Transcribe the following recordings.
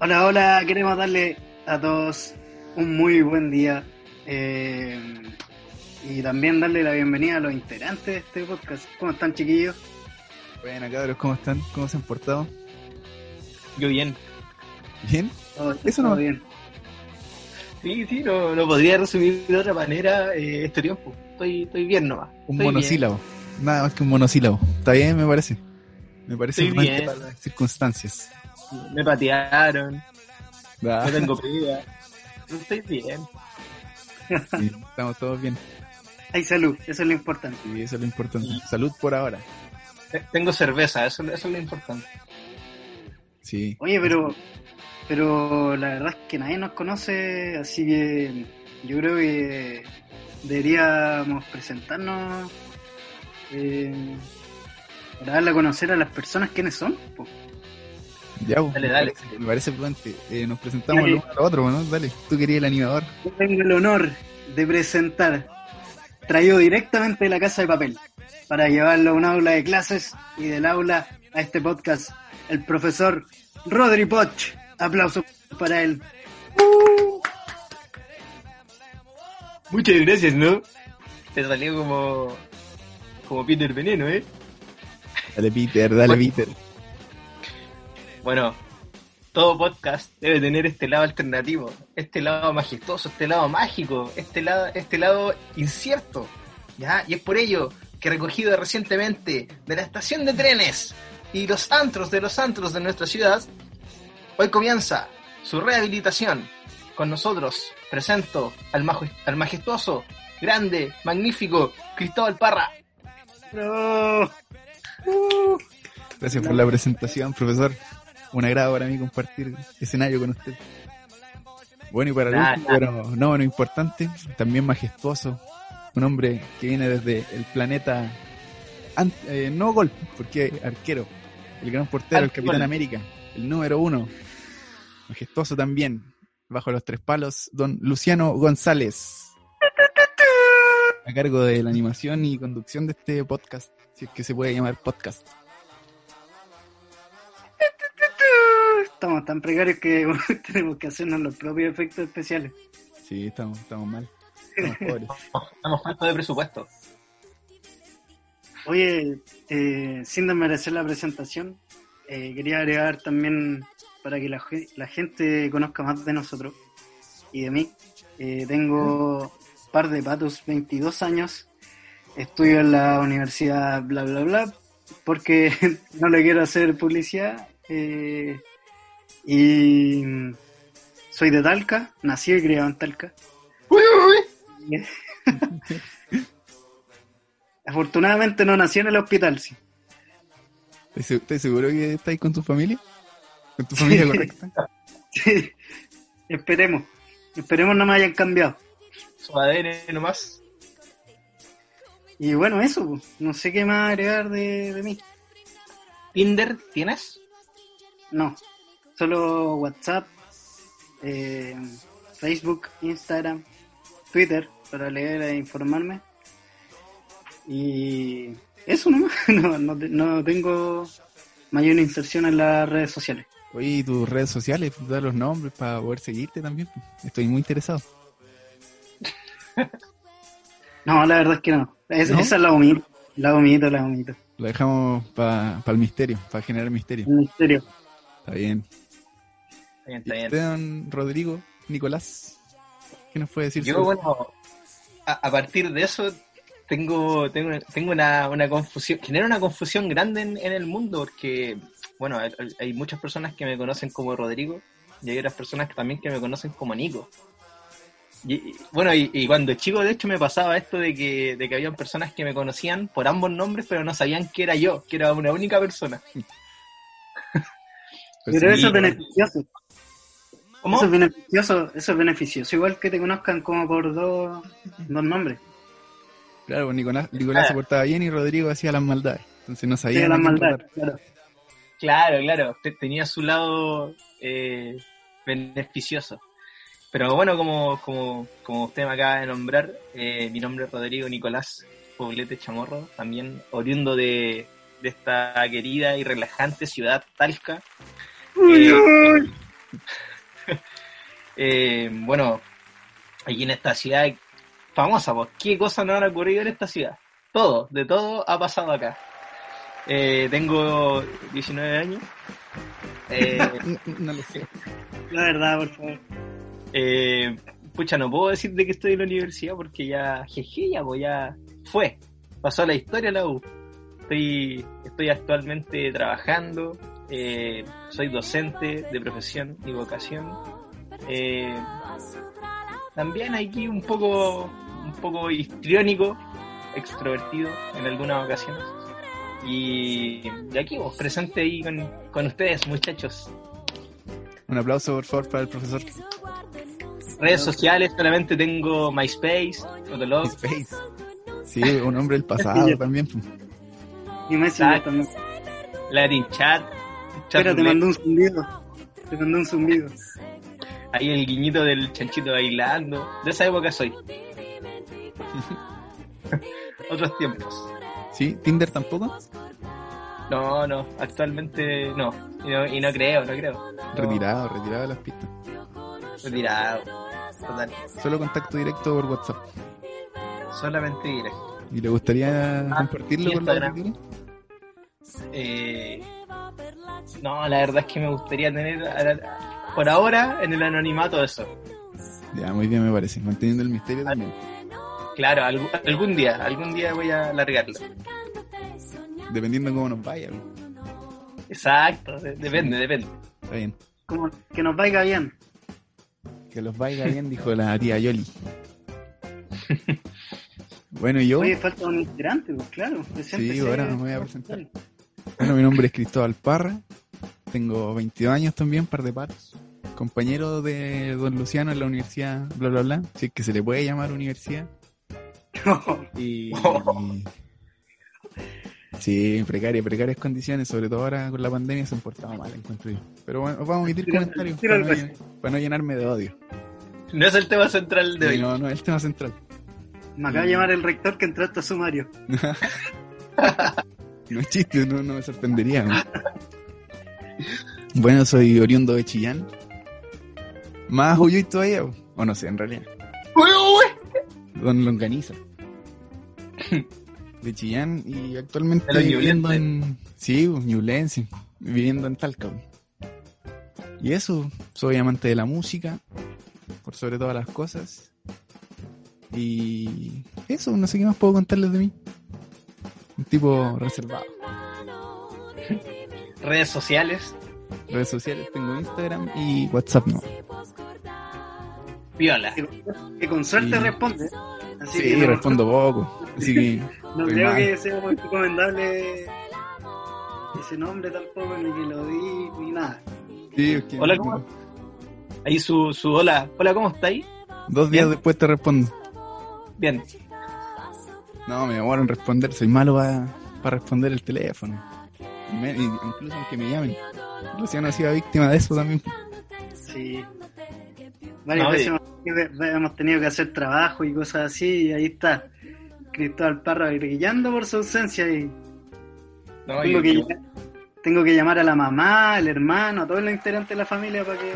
Hola, hola, queremos darle a todos un muy buen día eh, y también darle la bienvenida a los integrantes de este podcast. ¿Cómo están, chiquillos? Bueno, cabros, ¿cómo están? ¿Cómo se han portado? Yo bien. ¿Bien? Todo, Eso todo no- bien. Sí, sí, no, no podría resumir de otra manera eh, este tiempo. Estoy, estoy bien nomás. Un Estoy monosílabo. Nada más que un monosílabo. Está bien, me parece. Me parece para las circunstancias. Me patearon, Ah, no tengo pega. Estoy bien. sí, estamos todos bien. Hay salud, eso es lo importante. Y eso es lo importante. Salud por ahora. Tengo cerveza, eso, eso es lo importante. Sí. Oye, pero, pero la verdad es que nadie nos conoce, así que yo creo que deberíamos presentarnos eh, para darle a conocer a las personas quiénes son. po. Ya, pues, Dale, me dale. parece- Me parece prudente. Eh, nos presentamos Dale. el uno al otro, ¿no? Dale. Tú querías el animador. Yo tengo el honor de presentar, traído directamente de la casa de papel, para llevarlo a un aula de clases y del aula a este podcast, el profesor Rodri Poch. Aplausos para él. Muchas gracias, ¿no? Te salió como, como Peter Veneno, ¿eh? Dale, Peter, dale, Bueno. Peter. Bueno, todo podcast debe tener este lado alternativo, este lado majestuoso, este lado mágico, este lado, este lado incierto. ¿ya? Y es por ello que recogido recientemente de la estación de trenes y los antros de los antros de nuestra ciudad, hoy comienza su rehabilitación. Con nosotros presento al, majestuoso, grande, magnífico Cristóbal Parra. ¡Bravo! Gracias por la presentación, profesor. Un agrado para mí compartir escenario con usted. Bueno, y para el Nah, último, nah. pero no menos importante, también majestuoso, un hombre que viene desde el planeta, an- eh, no gol, porque arquero, el gran portero, el. Capitán América, el número uno, majestuoso también, bajo los tres palos, don Luciano González, a cargo de la animación y conducción de este podcast, si es que se puede llamar podcast. Estamos tan precarios que tenemos que hacernos los propios efectos especiales. Sí, estamos, estamos mal. Estamos pobres. Estamos faltos de presupuesto. Oye, eh, sin desmerecer la presentación, eh, quería agregar también para que la, ge- la gente conozca más de nosotros y de mí. Eh, tengo par de patos, 22 años, estudio en la universidad bla bla bla, porque no le quiero hacer publicidad. eh, y soy de Talca, nací y criado en Talca. Afortunadamente no nací en el hospital, sí. ¿Estás se- estás seguro que estáis con tu familia? ¿Con tu familia Sí. correcta? Sí, esperemos. Esperemos no me hayan cambiado. Su ADN nomás. Y bueno, eso, pues. no sé qué más agregar de, de mí. ¿Tinder tienes? No, solo WhatsApp, eh, Facebook, Instagram, Twitter para leer e informarme. Y eso nomás, no, no, no tengo mayor inserción en las redes sociales. Oye, ¿y tus redes sociales? Da los nombres para poder seguirte también. Estoy muy interesado. No, la verdad es que no. Es- ¿No? Esa la omito, la omito, la omito. Lo dejamos para el misterio, para generar misterio. En serio. Está bien. Está bien, ¿Y está bien. usted, don Rodrigo, Nicolás? ¿Qué nos puede decir? Yo, sobre- bueno, a, a partir de eso tengo, tengo, tengo una, una confusión, genera una confusión grande en, en el mundo porque, bueno, hay, hay muchas personas que me conocen como Rodrigo y hay otras personas que también que me conocen como Nico. Y, y, bueno, y, y cuando chico, de hecho, me pasaba esto de que, de que había personas que me conocían por ambos nombres, pero no sabían que era yo, que era una única persona. Pues Pero sí, eso es beneficioso. ¿Cómo? Eso es beneficioso, eso es beneficioso. Igual que te conozcan como por dos, dos nombres. Claro, pues Nicolás, Nicolás Ah. se portaba bien y Rodrigo hacía las maldades. Entonces no Sí, sabía la a quién maldad, tratar. claro. Claro, claro, te- tenía su lado eh, beneficioso. Pero bueno, como, como, como usted me acaba de nombrar, eh, mi nombre es Rodrigo Nicolás Poblete Chamorro, también oriundo de, de esta querida y relajante ciudad Talca. Uy, Eh, uy. Eh, bueno, aquí en esta ciudad famosa, pues, ¿qué cosas no han ocurrido en esta ciudad? Todo, de todo ha pasado acá. Eh, tengo 19 años. Eh, no lo sé. La verdad, por favor. eh, pucha, no puedo decir de que estoy en la universidad porque ya, jeje, ya, pues ya fue. Pasó la historia la U. Estoy, estoy actualmente trabajando, eh, soy docente de profesión y vocación. Eh, también aquí un poco, un poco histriónico, extrovertido en algunas ocasiones. Y, y aquí vos, presente ahí con, con ustedes, muchachos. Un aplauso, por favor, para el profesor Redes sociales, solamente tengo MySpace, Fotolog, Space. Sí, un hombre del pasado también. Y Exacto. también. Latin Chat, Chat Espera, te mandó un zumbido. Te mandó un zumbido. Ahí el guiñito del chanchito bailando. De esa época soy. Otros tiempos. ¿Sí? ¿Tinder tampoco? No, no, actualmente no. Y no, y no creo, no creo. No, Retirado, retirado de las pistas. Retirado. Total. Solo contacto directo por WhatsApp. Solamente directo. ¿Y le gustaría compartirlo con la auditoría? Eh, no, la verdad es que me gustaría tener a- por ahora en el anonimato eso. Ya, muy bien me parece. Manteniendo el misterio también. Claro, algún, algún día, algún día voy a largarlo. Dependiendo de cómo nos vaya. Exacto, de- depende, depende. Está bien. Como que nos vaya bien. Que los vaya bien, dijo la tía Yoli. Bueno, y yo, Oye, falta un integrante, pues claro. preséntese. Sí, ahora me voy a presentar. bueno, mi nombre es Cristóbal Parra. Tengo 22 años también, par de patos. Compañero de don Luciano en la universidad, bla, bla, bla. Si es que se le puede llamar universidad. Y. Sí, precaria, precarias condiciones, sobre todo ahora con la pandemia se han portado mal, encuentro yo. Pero bueno, vamos a omitir comentarios para, no, llen- para no llenarme de odio. No es el tema central de Sí, hoy. no, no, es el tema central. Me acaba de llamar el rector que entraste a sumario. No es chiste, no, no me sorprendería. ¿no? Bueno, soy oriundo de Chillán. Más Uyuy todavía, o no sé, en realidad. Uy, uy. Don Longaniza. De Chillán y actualmente los viviendo en... Sí, ñublense, viviendo en Talca. Y eso, soy amante de la música, por sobre todas las cosas. Y eso, no sé qué más puedo contarles de mí. Un tipo reservado. Redes sociales, Redes sociales tengo Instagram y WhatsApp no. Viola. Que, que con suerte Sí. responde. Así Sí, que no, respondo poco. Así que no creo mal. que sea muy recomendable ese nombre tampoco, ni que lo di, ni nada. sí, Hola, ¿cómo? Ahí su, su hola. Hola, ¿cómo está ahí? Dos días Bien. después te respondo. Bien. No, me demoro en responder. Soy malo para responder el teléfono. Me- incluso aunque me llamen. Luciano ha sido víctima de eso también. Sí. Varias veces hemos, hemos tenido que hacer trabajo y cosas así, y ahí está. Cristóbal Parra brillando por su ausencia y No, tengo que, yo- tengo que llamar a la mamá, al hermano, a todos los integrantes de la familia para que,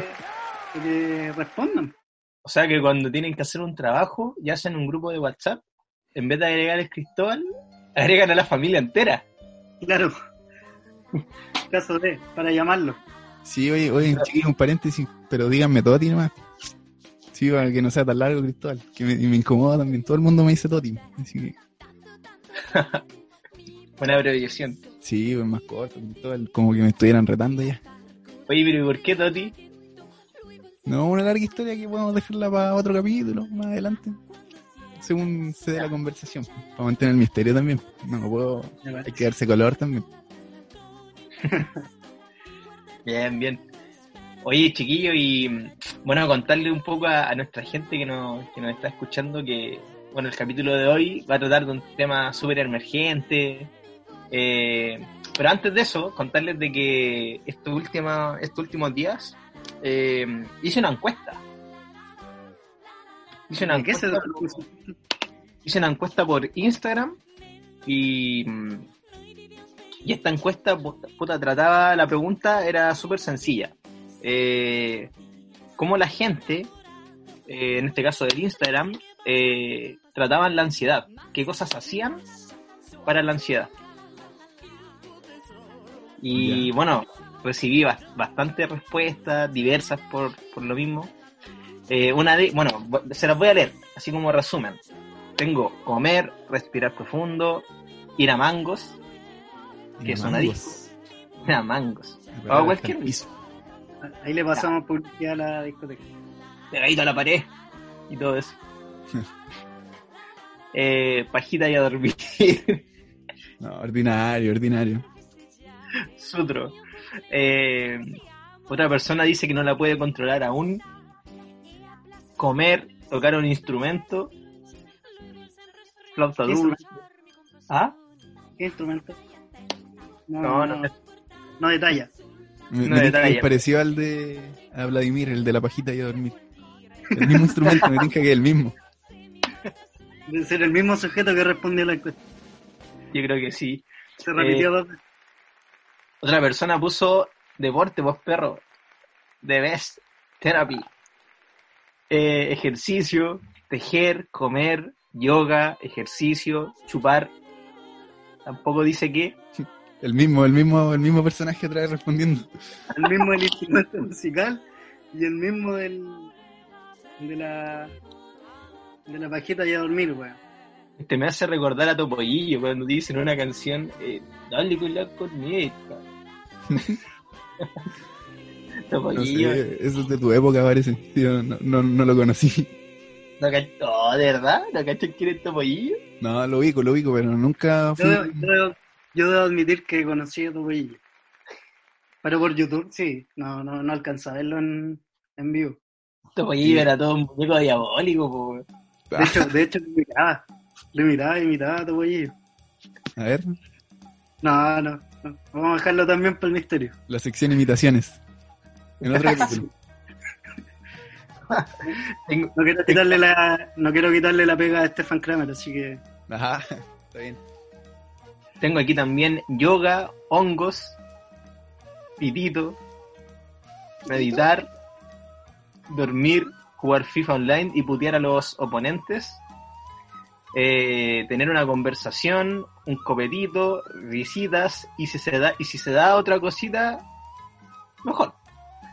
para que respondan. O sea que cuando tienen que hacer un trabajo y hacen un grupo de WhatsApp, en vez de agregar a Cristóbal, agregan a la familia entera. Claro. Caso de, para llamarlo. Sí, oye, oye, chiquillo, un paréntesis, pero díganme Toti nomás. Sí, para que no sea tan largo, Cristóbal. Que me, y me incomoda también. Todo el mundo me dice Toti. Así que, Buena abreviación. sí, pues más corto, Cristóbal. Como que me estuvieran retando ya. Oye, pero ¿y por qué Toti? No, una larga historia que podemos dejarla para otro capítulo más adelante. Según se dé la conversación. Para mantener el misterio también. No puedo. Hay que darse color también. Bien, bien. Oye, chiquillo, y mm, bueno, contarle un poco a, a nuestra gente que nos, que nos está escuchando que, bueno, el capítulo de hoy va a tratar de un tema súper emergente. eh, pero antes de eso, contarles de que estos, última, estos últimos días eh, hice una encuesta. Hice una ¿De qué se encuesta, hice una encuesta por Instagram y, mm, y esta encuesta puta, trataba, la pregunta era súper sencilla. Eh, cómo la gente, eh, en este caso del Instagram, eh, trataban la ansiedad. ¿Qué cosas hacían para la ansiedad? Y Ya. bueno, recibí bas- bastantes respuestas, diversas por, por lo mismo. Eh, una de, bueno, se las voy a leer, así como resumen. Tengo comer, respirar profundo, ir a mangos, que es una Mangos. ir a mangos, Ah, pegaba cualquier piso. Ahí le pasamos publicidad a la discoteca. pegadito a la pared y todo eso. eh, pajita y a dormir. No, ordinario, ordinario. Sutro. Eh, otra persona dice que no la puede controlar aún. Comer, tocar un instrumento. Flauta ¿Qué dulce. ¿Ah? ¿Qué instrumento? No, No, no, no. no, detalla. Me, No me tinca que detalle. es parecido al de a Vladimir, el de la pajita y a dormir. El mismo instrumento, me tinca que es el mismo. Debe ser el mismo sujeto que respondió a la encuesta. Yo creo que sí. Se repitió dos veces. Otra persona puso deporte, vos perro. The best therapy. Eh, ejercicio, tejer, comer, yoga, ejercicio, chupar. Tampoco dice qué. El mismo, el mismo, el mismo personaje otra vez respondiendo. El mismo del instrumento musical y el mismo del de la de la pajita y a dormir, weón. Este me hace recordar a Topollillo cuando dicen una canción, eh, dale con la corneta. No Topollillo. sé, eso es de tu época parece. Yo no, no, no lo conocí. ¿No oh, ¿de verdad? ¿No cachas quién es Topollillo? No, lo ubico, lo ubico, pero nunca fui... yo debo admitir que conocí a Topollillo. Pero por YouTube, sí. No, no, no alcanza a verlo en, en vivo. Topollillo Sí. era todo un muñeco diabólico, po. De hecho, de hecho, le miraba. Le miraba y miraba a Topollillo. A ver, No, no, no. Vamos a dejarlo también para el misterio. la sección imitaciones. En otro capítulo. No quiero quitarle la, no quiero quitarle la pega a Stefan Kramer, así que Ajá, está bien. Tengo aquí también yoga, hongos, pitito, meditar, dormir, jugar FIFA online y putear a los oponentes, eh, tener una conversación, un copetito, visitas y si se da y si se da otra cosita, mejor.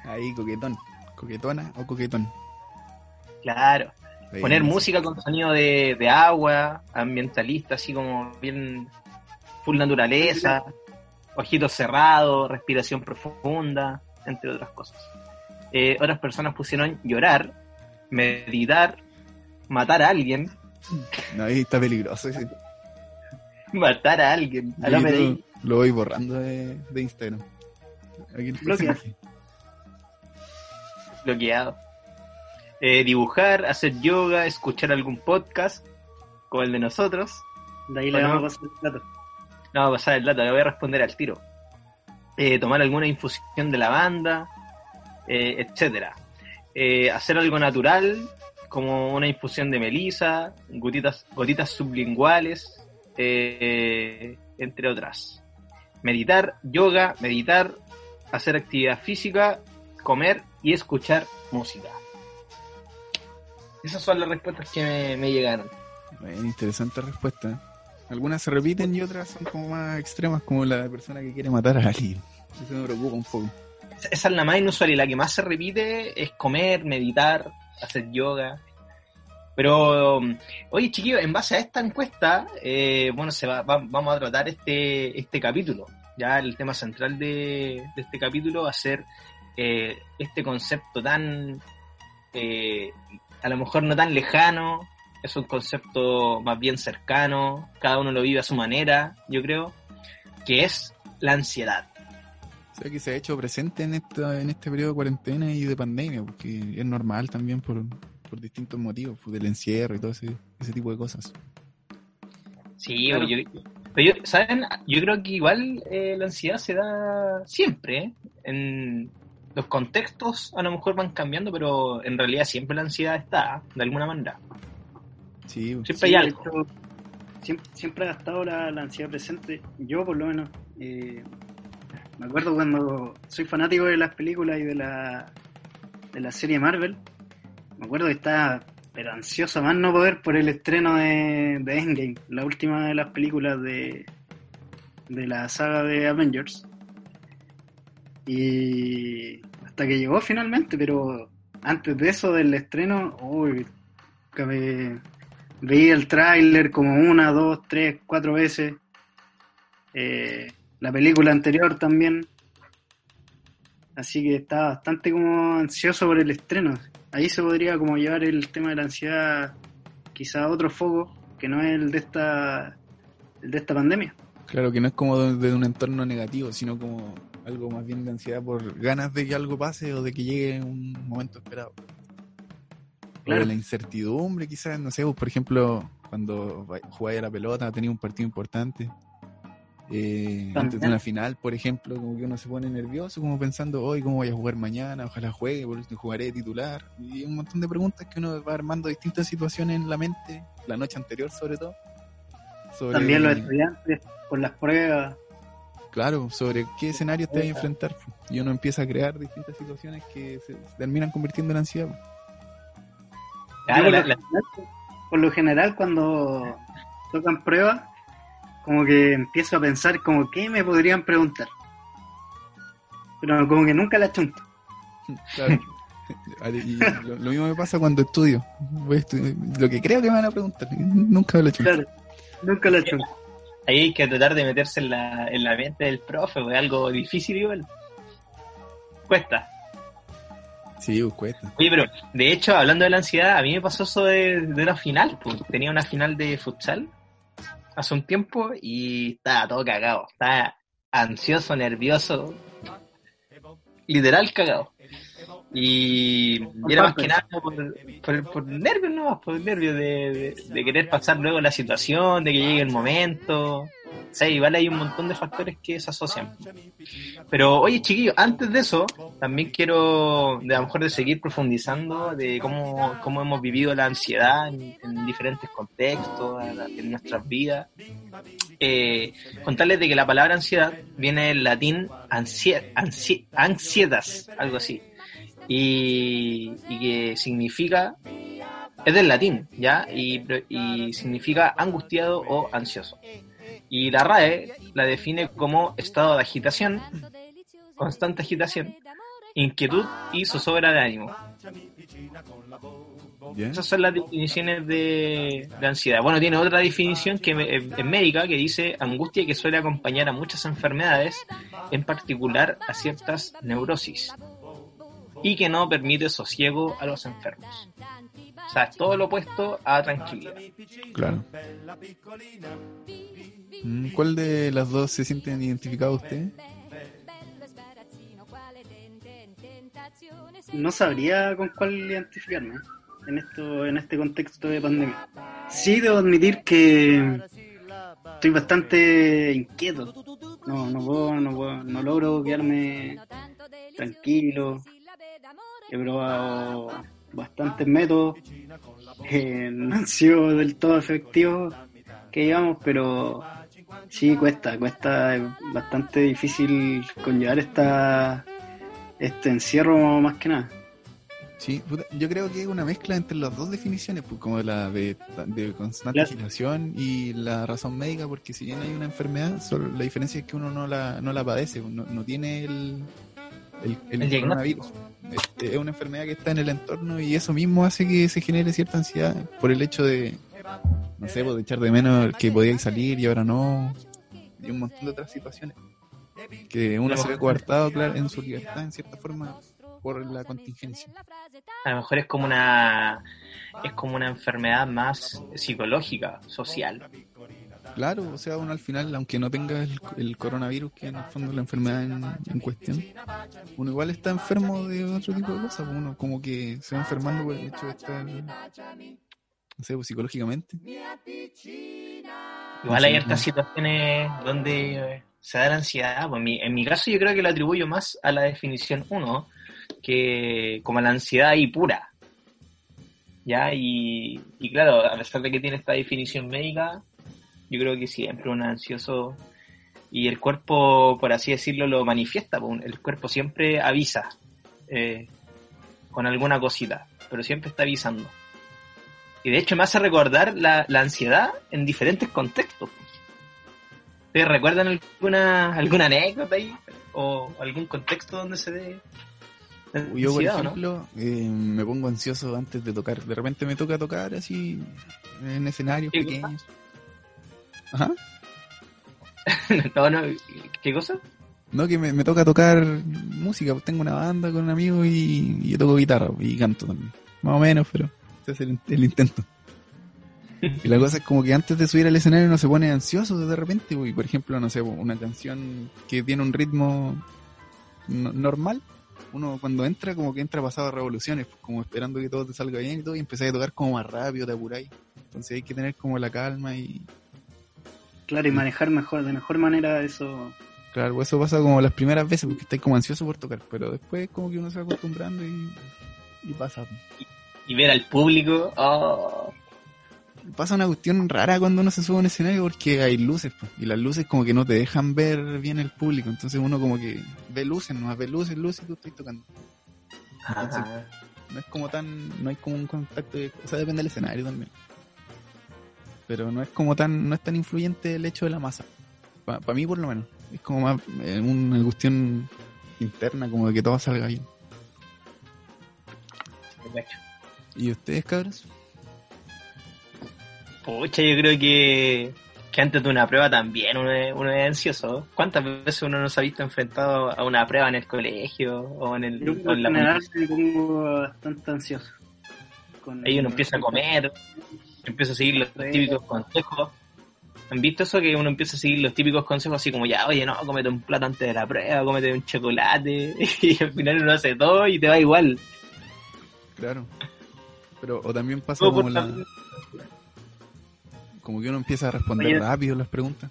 Ahí, coquetón. Coquetona o coquetón. Claro. Poner sí. música con sonido de, de agua, ambientalista, así como bien full naturaleza, ojitos cerrados, respiración profunda, entre otras cosas. Eh, otras personas pusieron llorar, meditar, matar a alguien, No, ahí está peligroso ese. matar a alguien, a Yo la lo, voy borrando de, de Instagram. Aquí el bloqueado. Eh, dibujar, hacer yoga, escuchar algún podcast, como el de nosotros. de ahí le vamos a pasar el plato. No va a pasar el dato, le voy a responder al tiro. Eh, tomar alguna infusión de lavanda, eh, etcétera. Eh, hacer algo natural, como una infusión de melisa, gotitas, sublinguales, eh, entre otras. Meditar, yoga, meditar, hacer actividad física, comer y escuchar música. Esas son las respuestas que me, me llegaron. Bueno, interesante respuesta. Algunas se repiten y otras son como más extremas, como la persona que quiere matar a alguien. Eso me preocupa un poco. Esa- es la más inusual y la que más se repite es comer, meditar, hacer yoga. Pero, oye chiquillos, en base a esta encuesta, eh, bueno, se va, va- vamos a tratar este, este capítulo. Ya el tema central de, de este capítulo va a ser eh, este concepto tan, eh, a lo mejor no tan lejano, es un concepto más bien cercano, cada uno lo vive a su manera, yo creo, que es la ansiedad. O sea que se ha hecho presente en, esta, en este periodo de cuarentena y de pandemia, porque es normal también por, por distintos motivos, pues, del encierro y todo ese, ese tipo de cosas. Sí, Claro. yo, pero yo- ¿saben? Yo creo que igual eh, la ansiedad se da siempre. ¿eh? En los contextos a lo mejor van cambiando, pero en realidad siempre la ansiedad está, de alguna manera. Sí. Siempre Sí, hay algo. siempre, siempre ha estado la, la ansiedad presente. Yo, por lo menos, eh, me acuerdo cuando soy fanático de las películas y de la, de la serie Marvel. Me acuerdo que estaba pero ansioso más no poder por el estreno de, de Endgame, la última de las películas de, de la saga de Avengers. Y hasta que llegó finalmente, pero antes de eso, del estreno, uy, que me- veía el tráiler como una, dos, tres, cuatro veces. Eh, la película anterior también. Así que estaba bastante como ansioso por el estreno. Ahí se podría como llevar el tema de la ansiedad quizá a otro foco que no es el de esta el de esta pandemia. Claro que no es como de, de un entorno negativo, sino como algo más bien de ansiedad por ganas de que algo pase o de que llegue un momento esperado. O de la incertidumbre, quizás, no sé, vos, por ejemplo, cuando jugáis a la pelota, tenéis un partido importante. eh, antes de una final, por ejemplo, como que uno se pone nervioso, como pensando, hoy cómo voy a jugar mañana, ojalá juegue, por último jugaré de titular. Y un montón de preguntas que uno va armando distintas situaciones en la mente, la noche anterior sobre todo. sobre- También los estudiantes por las pruebas. Claro, sobre qué escenario te vas a enfrentar. Y uno empieza a crear distintas situaciones que se, se terminan convirtiendo en ansiedad. Yo por, la- lo la- general, por lo general, cuando tocan pruebas, como que empiezo a pensar como qué me podrían preguntar. Pero como que nunca la chunto. Claro. y lo, lo mismo me pasa cuando estudio. Voy a estu- Lo que creo que me van a preguntar. Nunca lo he hecho. Claro, nunca la chunto. ahí hay que tratar de meterse en la, en la mente del profe, es algo difícil igual. Cuesta. Sí, pues cuesta. Pero de hecho, hablando de la ansiedad, a mí me pasó eso de, de una final. Pues. Tenía una final de futsal hace un tiempo y estaba todo cagado. Estaba ansioso, nervioso. Literal cagado. Y, y era más que nada por, por, por nervios, no por nervios de, de, de querer pasar luego la situación, de que llegue el momento. O sea, igual hay un montón de factores que se asocian. Pero oye, chiquillos, antes de eso, también quiero, de a lo mejor, de seguir profundizando de cómo, cómo hemos vivido la ansiedad en, en diferentes contextos, en nuestras vidas. Eh, contarles de que la palabra ansiedad viene del latín ansie, ansie- ansietas, algo así. Y, y que significa, es del latín, ¿ya? Y, y significa angustiado o ansioso. Y la RAE la define como estado de agitación, constante agitación, inquietud y zozobra de ánimo. Esas son las definiciones de, de ansiedad. Bueno, tiene otra definición que es médica que dice angustia que suele acompañar a muchas enfermedades, en particular a ciertas neurosis, y que no permite sosiego a los enfermos. O sea, es todo lo opuesto a tranquilidad. Claro. Mm, ¿Cuál de las dos se sienten identificados ustedes? No sabría con cuál identificarme en esto, en este contexto de pandemia. Sí debo admitir que estoy bastante inquieto. No, no puedo, no puedo- no logro quedarme tranquilo. He probado bastantes métodos. eh, no han sido del todo efectivos, que digamos, pero sí cuesta, cuesta, es bastante difícil conllevar esta, este encierro más que nada. Sí, puta, yo creo que es una mezcla entre las dos definiciones, pues, como la de, de constante Claro. agitación y la razón médica, porque si bien hay una enfermedad, solo la diferencia es que uno no la, no la padece, no, no tiene el, el, el El coronavirus. Es, es una enfermedad que está en el entorno y eso mismo hace que se genere cierta ansiedad por el hecho de, no sé, pues, de echar de menos que podíais salir y ahora no, y un montón de otras situaciones. Que uno se ve coartado claro, en su libertad, en cierta forma, por la contingencia. A lo mejor es como una es como una enfermedad más psicológica, social. Claro, o sea, uno al final, aunque no tenga el, el coronavirus, que en el fondo es la enfermedad en, en cuestión, uno igual está enfermo de otro tipo de cosas, uno como que se va enfermando por el hecho de estar, no sé, pues, psicológicamente. Igual hay sí. situaciones donde se da la ansiedad. Pues en, mi, en mi caso yo creo que lo atribuyo más a la definición 1, que como a la ansiedad ahí pura. ¿Ya? Y, y claro, a pesar de que tiene esta definición médica, yo creo que siempre un ansioso y el cuerpo, por así decirlo, lo manifiesta. El cuerpo siempre avisa eh, con alguna cosita, pero siempre está avisando. Y de hecho me hace recordar la, la ansiedad en diferentes contextos. ¿Ustedes recuerdan alguna, alguna anécdota ahí? ¿O algún contexto donde se dé Yo, por no? ejemplo, eh, me pongo ansioso antes de tocar. De repente me toca tocar así en escenarios ¿Qué pequeños. Ajá. no, no, ¿qué cosa? No, que me, me toca tocar música. Tengo una banda con un amigo y, y yo toco guitarra y canto también. Más o menos, pero ese es el, el intento. Y la cosa es como que antes de subir al escenario uno se pone ansioso de repente. Y por ejemplo, no sé, una canción que tiene un ritmo no- normal. Uno cuando entra, como que entra pasado a revoluciones, pues, como esperando que todo te salga bien y todo, y empezáis a tocar como más rápido, te apuráis. Entonces hay que tener como la calma y, Claro, y manejar mejor, de mejor manera eso. Claro, eso pasa como las primeras veces porque estáis como ansioso por tocar, pero después como que uno se va acostumbrando y, y pasa. Y ver al público, oh, Pasa una cuestión rara cuando uno se sube a un escenario porque hay luces, pues, y las luces como que no te dejan ver bien el público, entonces uno como que ve luces, no ve luces, luces y tú estás tocando. Entonces, ajá. no es como tan, no hay como un contacto, de- o sea, depende del escenario también. Pero no es como tan, no es tan influyente el hecho de la masa. Para mí por lo menos. Es como más eh, una cuestión interna, como de que todo salga bien. ¿Y ustedes, cabros? Pucha, yo creo que, que antes de una prueba también uno es, uno es ansioso. ¿Cuántas veces uno no se ha visto enfrentado a una prueba en el colegio o en, el, Yo o en la general me pongo bastante ansioso. Con- Ahí uno empieza a comer, empieza a seguir los típicos consejos. ¿Han visto eso? Que uno empieza a seguir los típicos consejos así como ya, oye, no, cómete un plato antes de la prueba, cómete un chocolate, y al final uno hace todo y te va igual. Claro. Pero, o también pasa como la, tan- como que uno empieza a responder Oye. rápido las preguntas.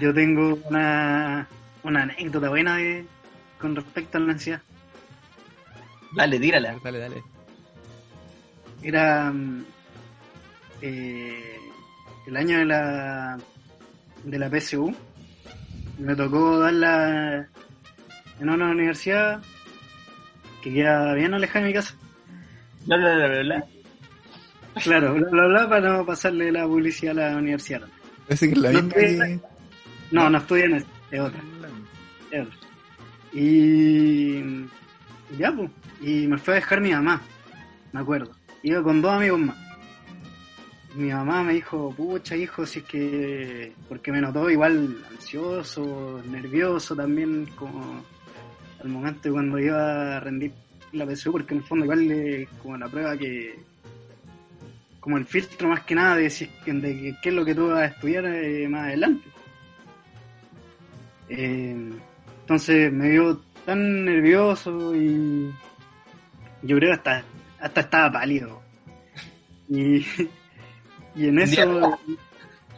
Yo tengo una, una anécdota buena de, con respecto a la ansiedad. Dale, tírala. Dale, dale. Era mm, eh, el año de la de la PSU. Me tocó darla en una universidad que queda bien alejada de mi casa. Bla, bla, bla, bla, bla. Claro, bla bla bla para no pasarle la publicidad a la universidad. Parece que es la No que... No, no estudié en esa, es otra. es otra. Y ya, pues. Y me fue a dejar mi mamá, me acuerdo. Iba con dos amigos más. Mi mamá me dijo, pucha hijo, si es que... Porque me notó igual ansioso, nervioso también, como al momento cuando iba a rendir la PSU, porque en el fondo igual es como la prueba que... Como el filtro más que nada de, si, de qué es lo que tú vas a estudiar eh, más adelante. Eh, entonces me vio tan nervioso y yo creo hasta hasta estaba pálido. Y, y en eso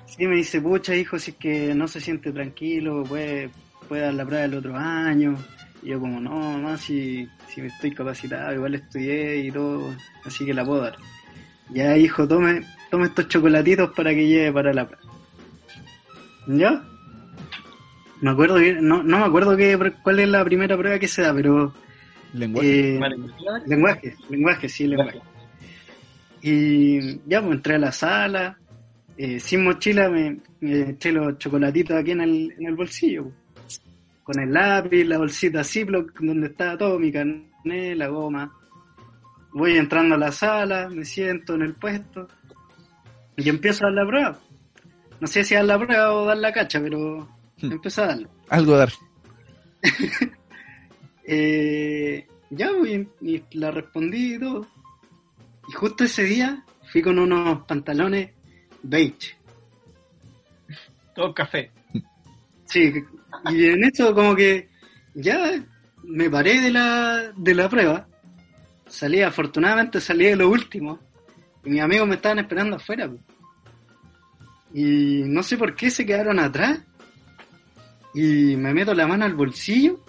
sí me dice, pucha hijo, si es que no se siente tranquilo, puede, puede dar la prueba el otro año. Y yo como, no, no, si, si me estoy capacitado, igual estudié y todo, así que la puedo dar. Ya hijo, tome, tome estos chocolatitos para que lleve para la prueba. ¿Ya? Me acuerdo que, no, no me acuerdo que, cuál es la primera prueba que se da, pero Lenguaje. eh, lenguaje, lenguaje, sí, lenguaje. Y ya pues entré a la sala, eh, sin mochila me, me eché los chocolatitos aquí en el, en el bolsillo, pues. con el lápiz, la bolsita Ziploc, donde estaba todo, mi carnet, la goma. Voy entrando a la sala, me siento en el puesto y empiezo a dar la prueba. No sé si dar la prueba o dar la cacha, pero Hmm. empiezo a darla. Algo a dar. Eh, ya, pues, y, y la respondí y todo. Y justo ese día fui con unos pantalones beige. Todo café. Sí, y en eso como que ya me paré de la, de la prueba. Salí, afortunadamente salí de lo último. Y mis amigos me estaban esperando afuera. pues. Y no sé por qué se quedaron atrás. Y me meto la mano al bolsillo.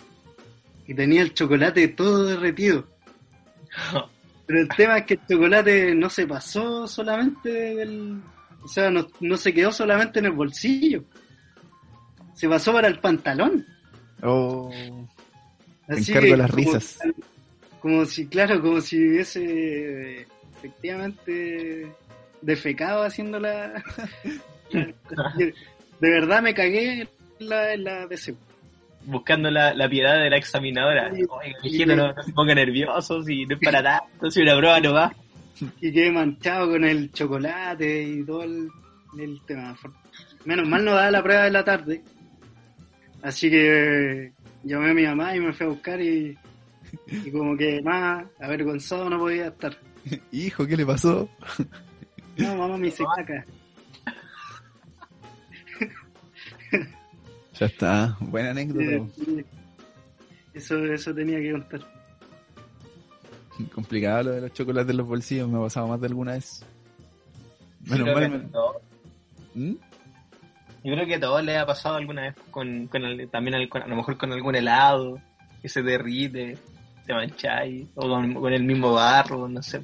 Y tenía el chocolate todo derretido. Pero el tema es que el chocolate no se pasó solamente del... O sea, no, no se quedó solamente en el bolsillo. se pasó para el pantalón. Oh, Así encargo que las como- risas. Como si, claro, como si hubiese efectivamente defecado haciendo la... de verdad me cagué en la, en la DC. Buscando la, la piedad de la examinadora. Sí. Oiga, mijito, no, no se ponga nervioso, si no es para tanto, si una prueba no va. Y quedé manchado con el chocolate y todo el, el tema. Menos mal no daba la prueba de la tarde. Así que llamé a mi mamá y me fui a buscar y, y como que más avergonzado no podía estar. Hijo, ¿qué le pasó? No, mamá me hice caca. Ya está, buena anécdota. Eh, Eso, eso tenía que contar. Complicado lo de los chocolates en los bolsillos, me ha pasado más de alguna vez. Menos mal. me- ¿Mm? Yo creo que a todos les ha pasado alguna vez con, con el- también con- a lo mejor con algún helado que se derrite, te mancháis, o con, con el mismo barro, no sé.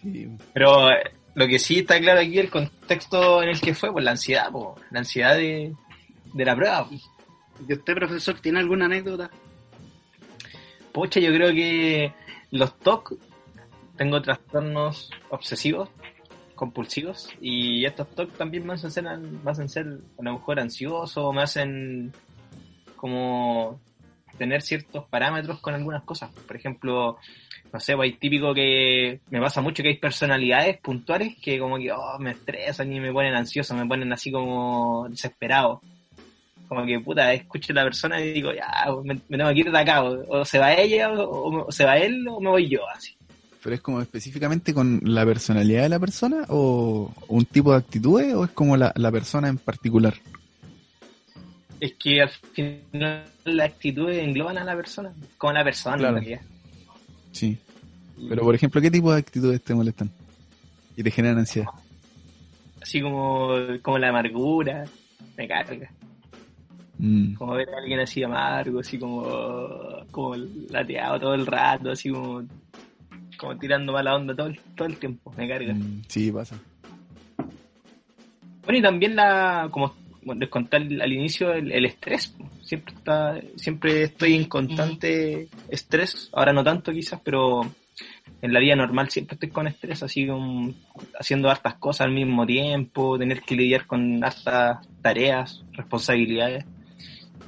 Sí, Pero eh, lo que sí está claro aquí el contexto en el que fue, pues la ansiedad, po, la ansiedad de, de la prueba. ¿Y usted, profesor, tiene alguna anécdota? Pucha, yo creo que los TOC, tengo trastornos obsesivos, compulsivos, y estos TOC también me hacen ser, me hacen ser a lo mejor ansioso, me hacen como tener ciertos parámetros con algunas cosas. Por ejemplo, no sé, pues hay típico que me pasa mucho que hay personalidades puntuales que como que oh, me estresan y me ponen ansioso, me ponen así como desesperado. Como que puta, escucho a la persona y digo, ya, me, me tengo que ir de acá, o, o se va ella, o, o se va él, o me voy yo, así. ¿Pero es como específicamente con la personalidad de la persona o un tipo de actitudes o es como la, la persona en particular? Es que al final las actitudes engloban a la persona, como la persona Claro. en realidad. Sí. Pero por ejemplo, ¿qué tipo de actitudes te molestan? Y te generan ansiedad. Así como, como la amargura, me carga. Mm. Como ver a alguien así amargo, así como, como lateado todo el rato, así como, como tirando mala onda todo el, todo el tiempo, me carga. Mm, Sí, pasa. Bueno, y también la, como bueno, les conté al, al inicio, el, el estrés. Siempre está, siempre estoy en constante estrés, ahora no tanto quizás, pero en la vida normal siempre estoy con estrés, así como haciendo hartas cosas al mismo tiempo, tener que lidiar con hartas tareas, responsabilidades.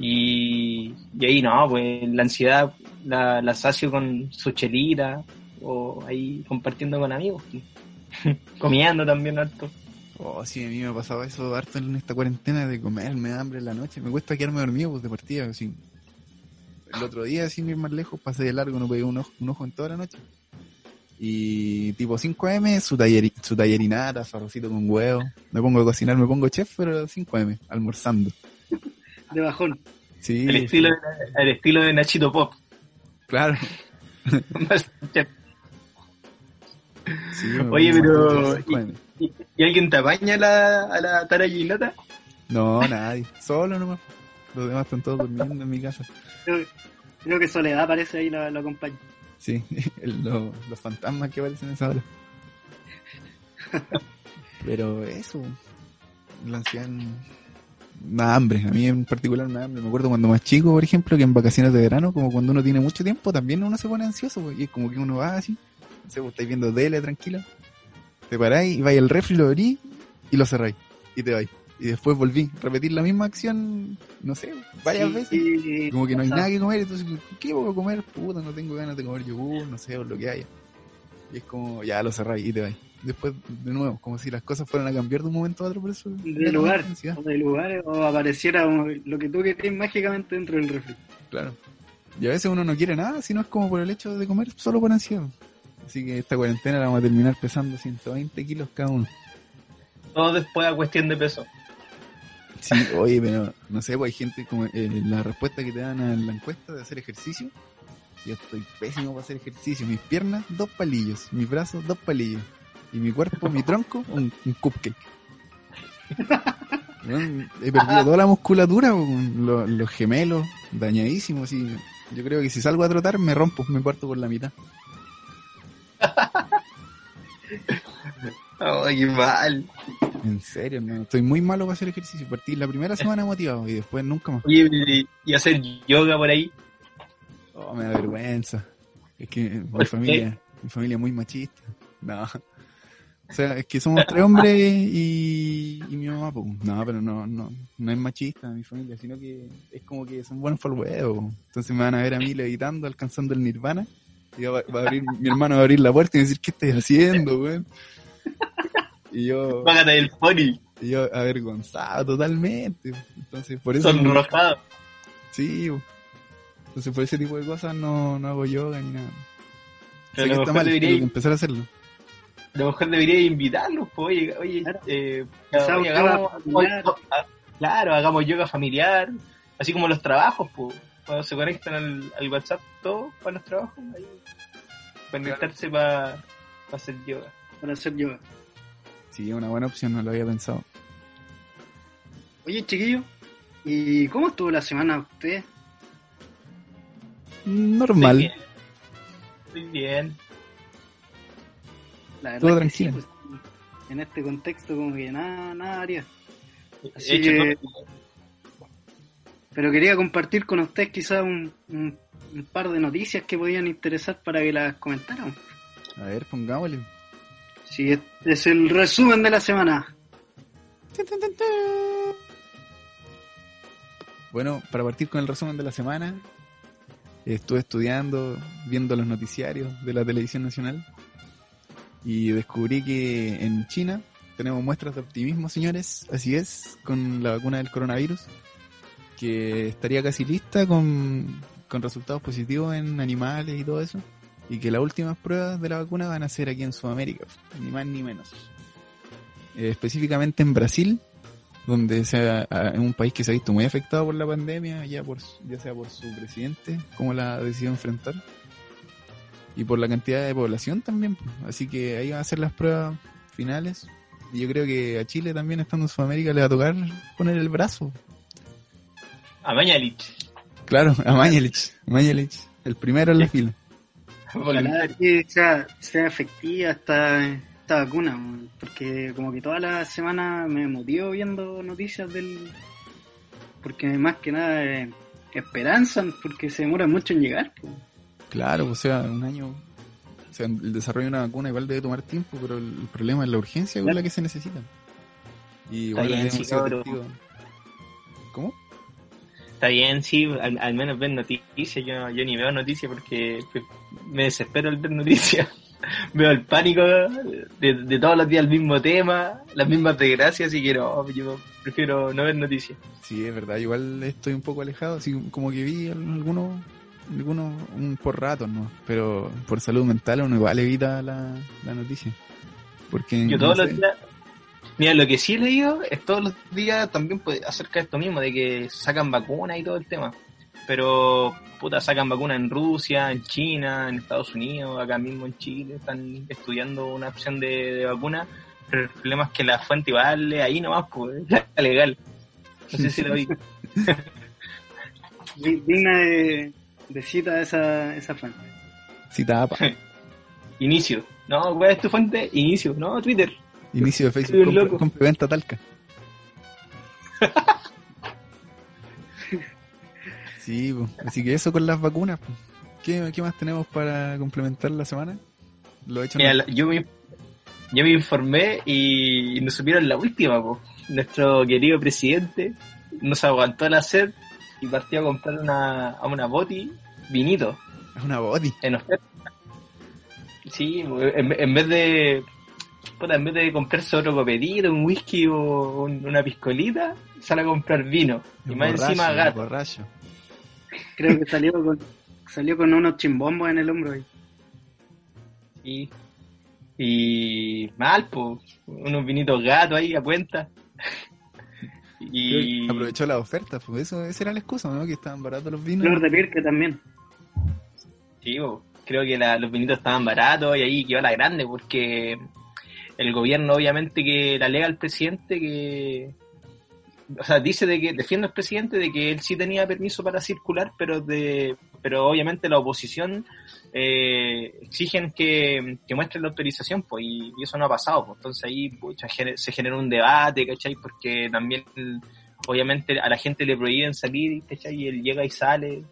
Y, y ahí no, pues la ansiedad la, la sacio con su chelita o ahí compartiendo con amigos, comiendo también harto. Oh, sí, a mí me ha pasado eso harto en esta cuarentena de comer, me da hambre en la noche. Me cuesta quedarme dormido pues, de partida. Así. El otro día, sin ir más lejos, pasé de largo, no pegué un ojo, un ojo en toda la noche. Y tipo 5M, su, talleri- su tallerinata, su arrocito con huevo. Me pongo a cocinar, me pongo chef, pero 5M, almorzando. De bajón. Sí, El estilo, de, el estilo de Nachito Pop. claro. Sí, Oye, pero- 5M. ¿Y, y alguien te apaña a la, a la Tara Gilata? No, nadie. Solo nomás. Los demás están todos durmiendo en mi casa. Creo, creo que Soledad parece ahí lo, lo acompaña. Sí, el- lo- los fantasmas que aparecen en esa hora. Pero eso, la ansiedad, da hambre, a mí en particular da hambre. Me acuerdo cuando más chico, por ejemplo, que en vacaciones de verano, como cuando uno tiene mucho tiempo, también uno se pone ansioso, pues, y es como que uno va así, no sé, vos estáis viendo tele tranquilo, te paráis y vais al refri, lo abrís y lo cerráis, y te vais. Y después volví, repetir la misma acción, no sé, varias Sí, veces. Como que no hay nada que comer, entonces, ¿qué voy a comer? Puta, no tengo ganas de comer yogur, no sé, o lo que haya. Y es como, ya lo cerráis y te vais. Después, de nuevo, como si las cosas fueran a cambiar de un momento a otro, por eso. de lugar, o de lugar, o apareciera lo que tú querés mágicamente dentro del refri. Claro. Y a veces uno no quiere nada, sino es como por el hecho de comer solo por ansiedad. Así que esta cuarentena la vamos a terminar pesando 120 kilos cada uno. Todo después a cuestión de peso. Sí, oye, pero no sé, pues hay gente como eh, la respuesta que te dan a la encuesta de hacer ejercicio. Yo estoy pésimo para hacer ejercicio. Mis piernas, dos palillos. Mis brazos, dos palillos. Y mi cuerpo, mi tronco, un, un cupcake. He perdido toda la musculatura, los, gemelos, dañadísimos. Y yo creo que si salgo a trotar me rompo, me parto por la mitad. Ay, qué mal. En serio, no. Estoy muy malo para hacer ejercicio. Partí la primera semana motivado y después nunca más. Y, y hacer yoga por ahí. Oh, me da vergüenza. Es que mi ¿Por familia, mi familia es muy machista. No. O sea, es que somos tres hombres y, y mi mamá, pues. No, pero no, no, no es machista mi familia, sino que es como que son buenos por huevo. Entonces me van a ver a mí levitando, alcanzando el nirvana. Y va, va a abrir, mi hermano va a abrir la puerta y decir, ¿qué estás haciendo, weón? Y yo, Págate el pony. y yo avergonzado totalmente. Entonces, por eso. Sonrojado. Sí, po. entonces por ese tipo de cosas no, no hago yoga ni nada. Pero sé a que está mal, debería empezar a hacerlo. A lo mejor debería invitarlos, pues, oye, oye, Claro. eh, oye, hagamos, yoga familiar. oye, claro, hagamos yoga familiar, así como los trabajos, pues, cuando se conectan al, al WhatsApp todos para los trabajos, ahí, conectarse para hacer yoga. para hacer yoga. Sí, es una buena opción, no lo había pensado. Oye, chiquillo, ¿y cómo estuvo la semana usted? Normal. Estoy bien. Estoy bien. La verdad Todo es que sí, tranquilo. pues, en este contexto como que nada, nada haría. Así He que- Pero quería compartir con usted quizás un, un- un par de noticias que podían interesar para que las comentáramos. A ver, pongámosle. Sí, este es el resumen de la semana. Bueno, para partir con el resumen de la semana, estuve estudiando, viendo los noticiarios de la televisión nacional y descubrí que en China tenemos muestras de optimismo, señores, así es, con la vacuna del coronavirus, que estaría casi lista con, con resultados positivos en animales y todo eso, y que las últimas pruebas de la vacuna van a ser aquí en Sudamérica, ni más ni menos. Eh, específicamente en Brasil, donde sea un país que se ha visto muy afectado por la pandemia, ya por ya sea por su presidente, como la ha decidido enfrentar, y por la cantidad de población también. Así que ahí van a ser las pruebas finales. Y yo creo que a Chile también, estando en Sudamérica, le va a tocar poner el brazo. A Mañalich. Claro, a Mañalich, Mañalich, el primero en la fila. Ojalá que sea, sea efectiva esta, esta vacuna, porque como que toda la semana me motivo viendo noticias del... Porque más que nada eh, esperanzan, porque se demora mucho en llegar. pues. Claro, o sea, un año. O sea, el desarrollo de una vacuna igual debe tomar tiempo, pero el, problema es la urgencia con la que se necesita. Y igual bien, sí. ¿Cómo? Está bien, sí, al, al menos ver noticias. Yo, yo ni veo noticias porque me desespero al ver noticias. veo el pánico de, de todos los días el mismo tema, las mismas desgracias, así que no, yo prefiero no ver noticias. Sí, es verdad, igual estoy un poco alejado, así como que vi algunos, algunos un, por ratos, ¿no? Pero por salud mental uno igual evita la, la noticia. Porque Yo no todos sé, los días. Mira, lo que sí he leído es todos los días también pues, acerca de esto mismo, de que sacan vacunas y todo el tema. Pero, puta, sacan vacunas en Rusia, en China, en Estados Unidos, acá mismo en Chile, están estudiando una opción de, de vacuna. Pero el problema es que la fuente vale ahí nomás, pues, la legal. No sé si lo vi. Di- Digna de, de cita esa, esa fuente. cita APA, Inicio. No, ¿cuál es tu fuente? Inicio. No, Twitter. inicio de Facebook, loco. venta talca. Sí, pues, así que eso con las vacunas. pues. ¿Qué, ¿Qué más tenemos para complementar la semana? Lo he hecho Mira, yo me, yo me informé y nos supieron la última, po. Nuestro querido presidente nos aguantó la sed y partió a comprar una, a una boti vinito es una body. en oferta. Sí, en, en vez de puta, en vez de comprarse otro copetito, un whisky o un- una piscolita, sale a comprar vino. Y más Borracho, encima gato. borracho. Creo que salió con, salió con unos chimbombos en el hombro ahí. Y, y mal, pues, unos vinitos gatos ahí a cuenta. Y Aprovechó la oferta, pues eso, esa era la excusa, ¿no? Que estaban baratos los vinos. Flor de Pirque también. sí, po, creo que la- los vinitos estaban baratos y ahí quedó la grande porque el gobierno obviamente que la alega al presidente que o sea, dice de que defiende al presidente de que él sí tenía permiso para circular, pero de pero obviamente la oposición eh, exigen que, que muestren la autorización, pues, y, y eso no ha pasado, pues, entonces ahí pucha, se genera un debate, ¿cachai? Porque también, obviamente, a la gente le prohíben salir, ¿cachai? Y él llega y sale,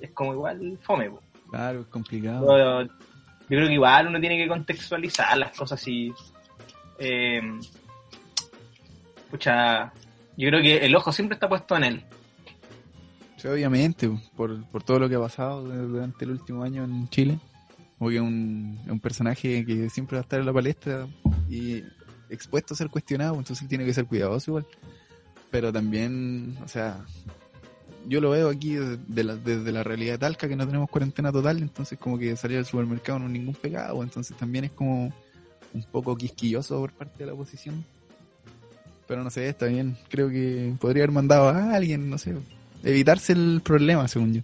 es como igual fome, pues. Claro, es complicado. Yo, yo creo que igual uno tiene que contextualizar las cosas y. Eh, pucha, yo creo que el ojo siempre está puesto en él. Sí, obviamente, por, por todo lo que ha pasado durante el último año en Chile. Porque es un, un personaje que siempre va a estar en la palestra y expuesto a ser cuestionado, entonces tiene que ser cuidadoso igual. Pero también, o sea, yo lo veo aquí desde, de la, desde la realidad Talca, que no tenemos cuarentena total, entonces como que salir al supermercado no es ningún pecado, entonces también es como un poco quisquilloso por parte de la oposición. Pero no sé, está bien, creo que podría haber mandado a alguien, no sé, evitarse el problema, según yo.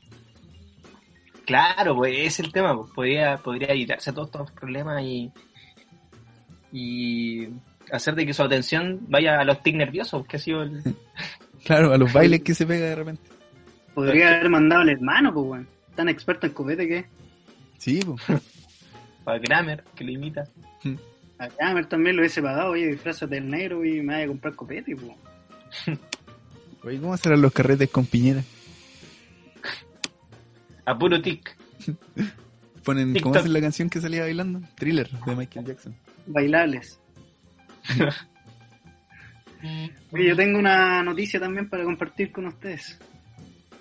Claro, pues ese es el tema, pues podría, podría evitarse todos estos problemas y, y hacer de que su atención vaya a los tics nerviosos, que ha sido el, Claro, a los bailes que se pega de repente. Podría haber mandado al hermano, pues, weón. Tan experto en copete que es. Sí, pues. para Kramer, que lo imita. A Kramer también lo hubiese pagado, oye, disfrázate del negro y me vaya a comprar copete, pues. Oye, ¿cómo serán los carretes con piñera? A puro tic. Ponen, ¿cómo hacen la canción que salía bailando? Thriller, de Michael Jackson. Bailables. Oye, yo tengo una noticia también para compartir con ustedes.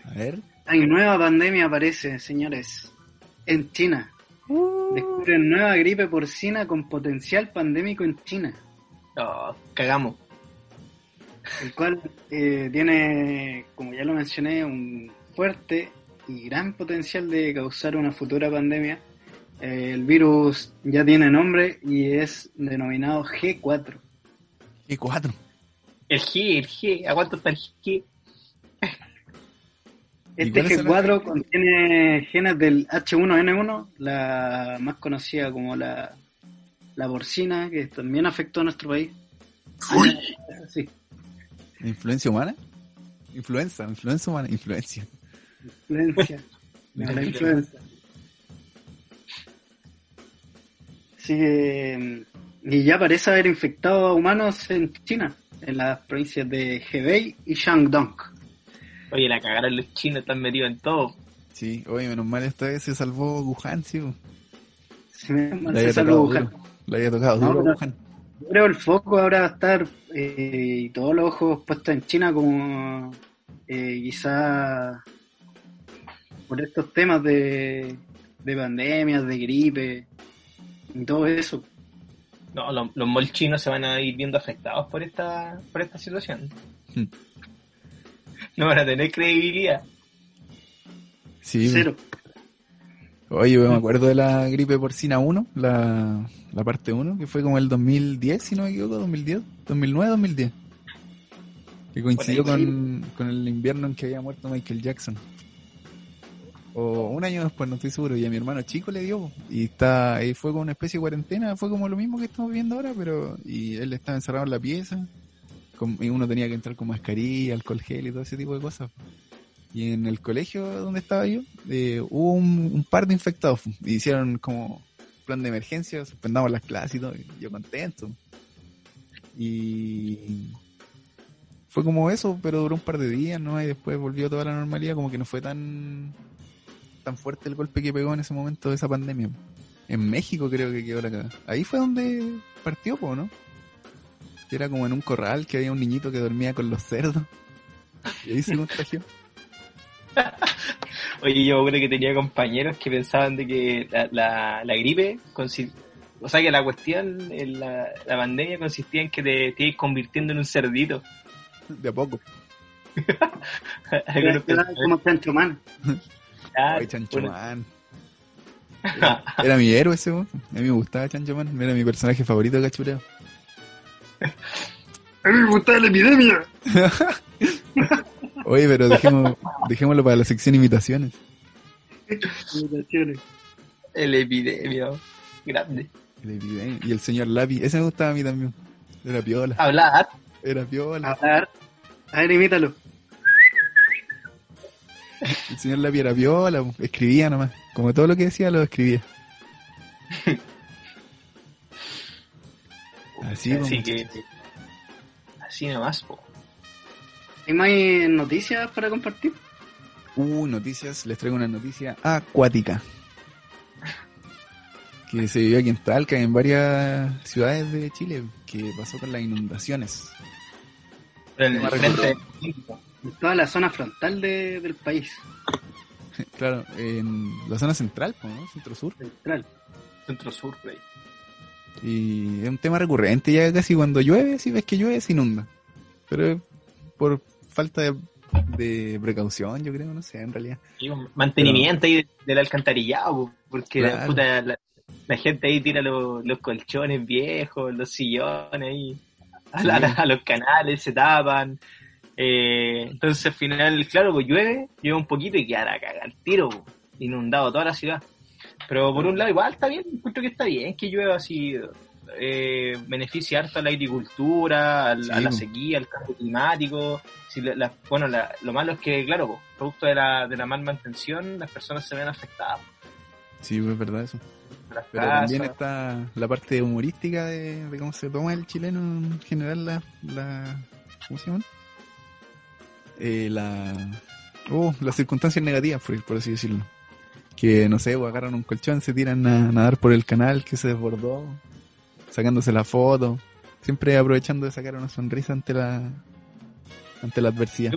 A ver. Hay nueva pandemia aparece, señores. En China. Descubren nueva gripe porcina con potencial pandémico en China. Oh, cagamos. el cual eh, tiene, como ya lo mencioné, un fuerte y gran potencial de causar una futura pandemia. Eh, el virus ya tiene nombre y es denominado G4. Y cuatro. El G, el G. ¿A cuánto está el G? Este cuál es el G4 contiene genes del H1N1, la más conocida como la, la porcina, que también afectó a nuestro país. Sí, ¿Influencia humana? Influenza, influencia humana, influencia. influencia. la influenza. Sí, eh, y ya parece haber infectado a humanos en China, en las provincias de Hebei y Shandong. Oye, la cagaron los chinos, están metidos en todo. Sí, oye, menos mal esta vez se salvó Wuhan, sí. Se Le se había salvó tocado Wuhan. duro. Le había tocado No, duro Wuhan. Yo creo el foco ahora va a estar eh, y todos los ojos puestos en China como eh, quizá por estos temas de, de pandemias, de gripe y todo eso. No, los, los malls chinos se van a ir viendo afectados por esta, por esta situación. Hmm. No van a tener credibilidad. Sí. Cero. Oye, me acuerdo de la gripe porcina 1, la, la parte 1, que fue como el 2010, si no me equivoco, 2010, 2009, 2010. Que coincidió con, con el invierno en que había muerto Michael Jackson. O un año después, no estoy seguro, y a mi hermano chico le dio, y está ahí fue como una especie de cuarentena, fue como lo mismo que estamos viendo ahora, pero y él estaba encerrado en la pieza, y uno tenía que entrar con mascarilla, alcohol gel y todo ese tipo de cosas. Y en el colegio donde estaba yo, eh, hubo un, par de infectados. Hicieron como plan de emergencia, suspendamos las clases y todo. y yo contento. Y fue como eso, pero duró un par de días, ¿no? Y después volvió toda la normalidad, como que no fue tan tan fuerte el golpe que pegó en ese momento de esa pandemia. En México creo que quedó la cagada. Ahí fue donde partió, ¿no? Que era como en un corral, que había un niñito que dormía con los cerdos. Y ahí se contagió. Oye, yo creo que tenía compañeros que pensaban de que la, la, la gripe, o sea que la cuestión, en la, la pandemia consistía en que te, te ibas convirtiendo en un cerdito. De a poco. Como Chancho Man. ah, Ay, Chancho bueno, Man. Era, era mi héroe ese, weón. A mí me gustaba Chancho Man. Era mi personaje favorito de Cachureo. A mí me gustaba la epidemia. Oye, pero dejemos, dejémoslo para la sección imitaciones. Imitaciones. el epidemia, grande. El epidemia. Y el señor Lapi. Ese me gustaba a mí también. Era piola. Hablar, Era piola. A ver, a ver, imítalo. El señor Lapia era viola, escribía nomás. Como todo lo que decía lo escribía. Así, que. Así nomás, po. ¿Hay más noticias para compartir? Uh, noticias, les traigo una noticia acuática. Que se vivió aquí en Talca, en varias ciudades de Chile, que pasó con las inundaciones. En el me frente. En toda la zona frontal de- del país Claro, en la zona central, ¿no? Centro Sur. central. Centro Sur, por ahí. Y es un tema recurrente, ya casi cuando llueve, si ves que llueve, se inunda. Pero es por falta de, de precaución, yo creo, no sé, en realidad. Y un mantenimiento ahí del alcantarillado, po, porque la, puta, la, la gente ahí tira los, los colchones viejos, los sillones ahí a, la- a los canales, se tapan. Eh, entonces al final, claro, pues llueve, llueve un poquito y queda la caga al tiro, inundado toda la ciudad. Pero por un lado igual está bien, encuentro que está bien que llueva así, eh, beneficia harto a la agricultura, al- Sí, a la sequía, al cambio climático. Si la- la- bueno, la- lo malo es que, claro, producto de la, de la mal mantención, las personas se ven afectadas. Sí, es verdad eso. Las Pero casas. también está la parte humorística de, de cómo se toma el chileno en general la... la ¿Cómo se llaman? Eh, la... Oh, las circunstancias negativas, por, por así decirlo. Que, no sé, pues, agarran un colchón, se tiran a nadar por el canal que se desbordó, sacándose la foto, siempre aprovechando de sacar una sonrisa ante la ante la adversidad.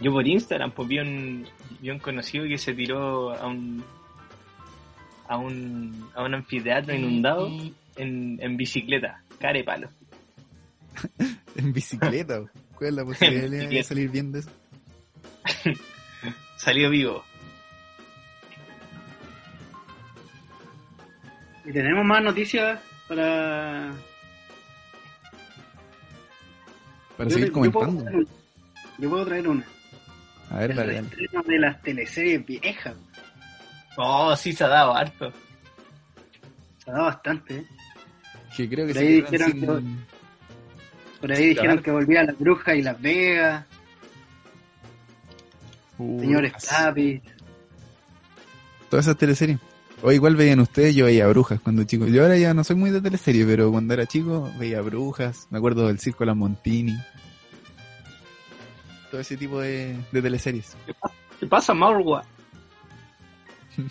Yo por Instagram pues, vi, un, vi un conocido que se tiró a un a un, a un anfiteatro inundado en, en bicicleta, care palo. En bicicleta, ¿cuál es la posibilidad de salir bien de eso? Salió vivo. Y tenemos más noticias para... Para Yo- seguir yo puedo comentando. una. Yo puedo traer una. A ver, dale, de las teleseries viejas. Oh, sí se ha dado harto. Se ha dado bastante, ¿eh? Que creo que Por se ahí dijeron sin- Por ahí dijeron que volvía la bruja y las vegas, Uh, señores. Capi. Todas esas teleseries. O igual veían ustedes, yo veía brujas cuando chico. Yo ahora ya no soy muy de teleserie, pero cuando era chico veía brujas. Me acuerdo del circo La Montini. Todo ese tipo de, de teleseries. ¿Qué pasa, Marwa?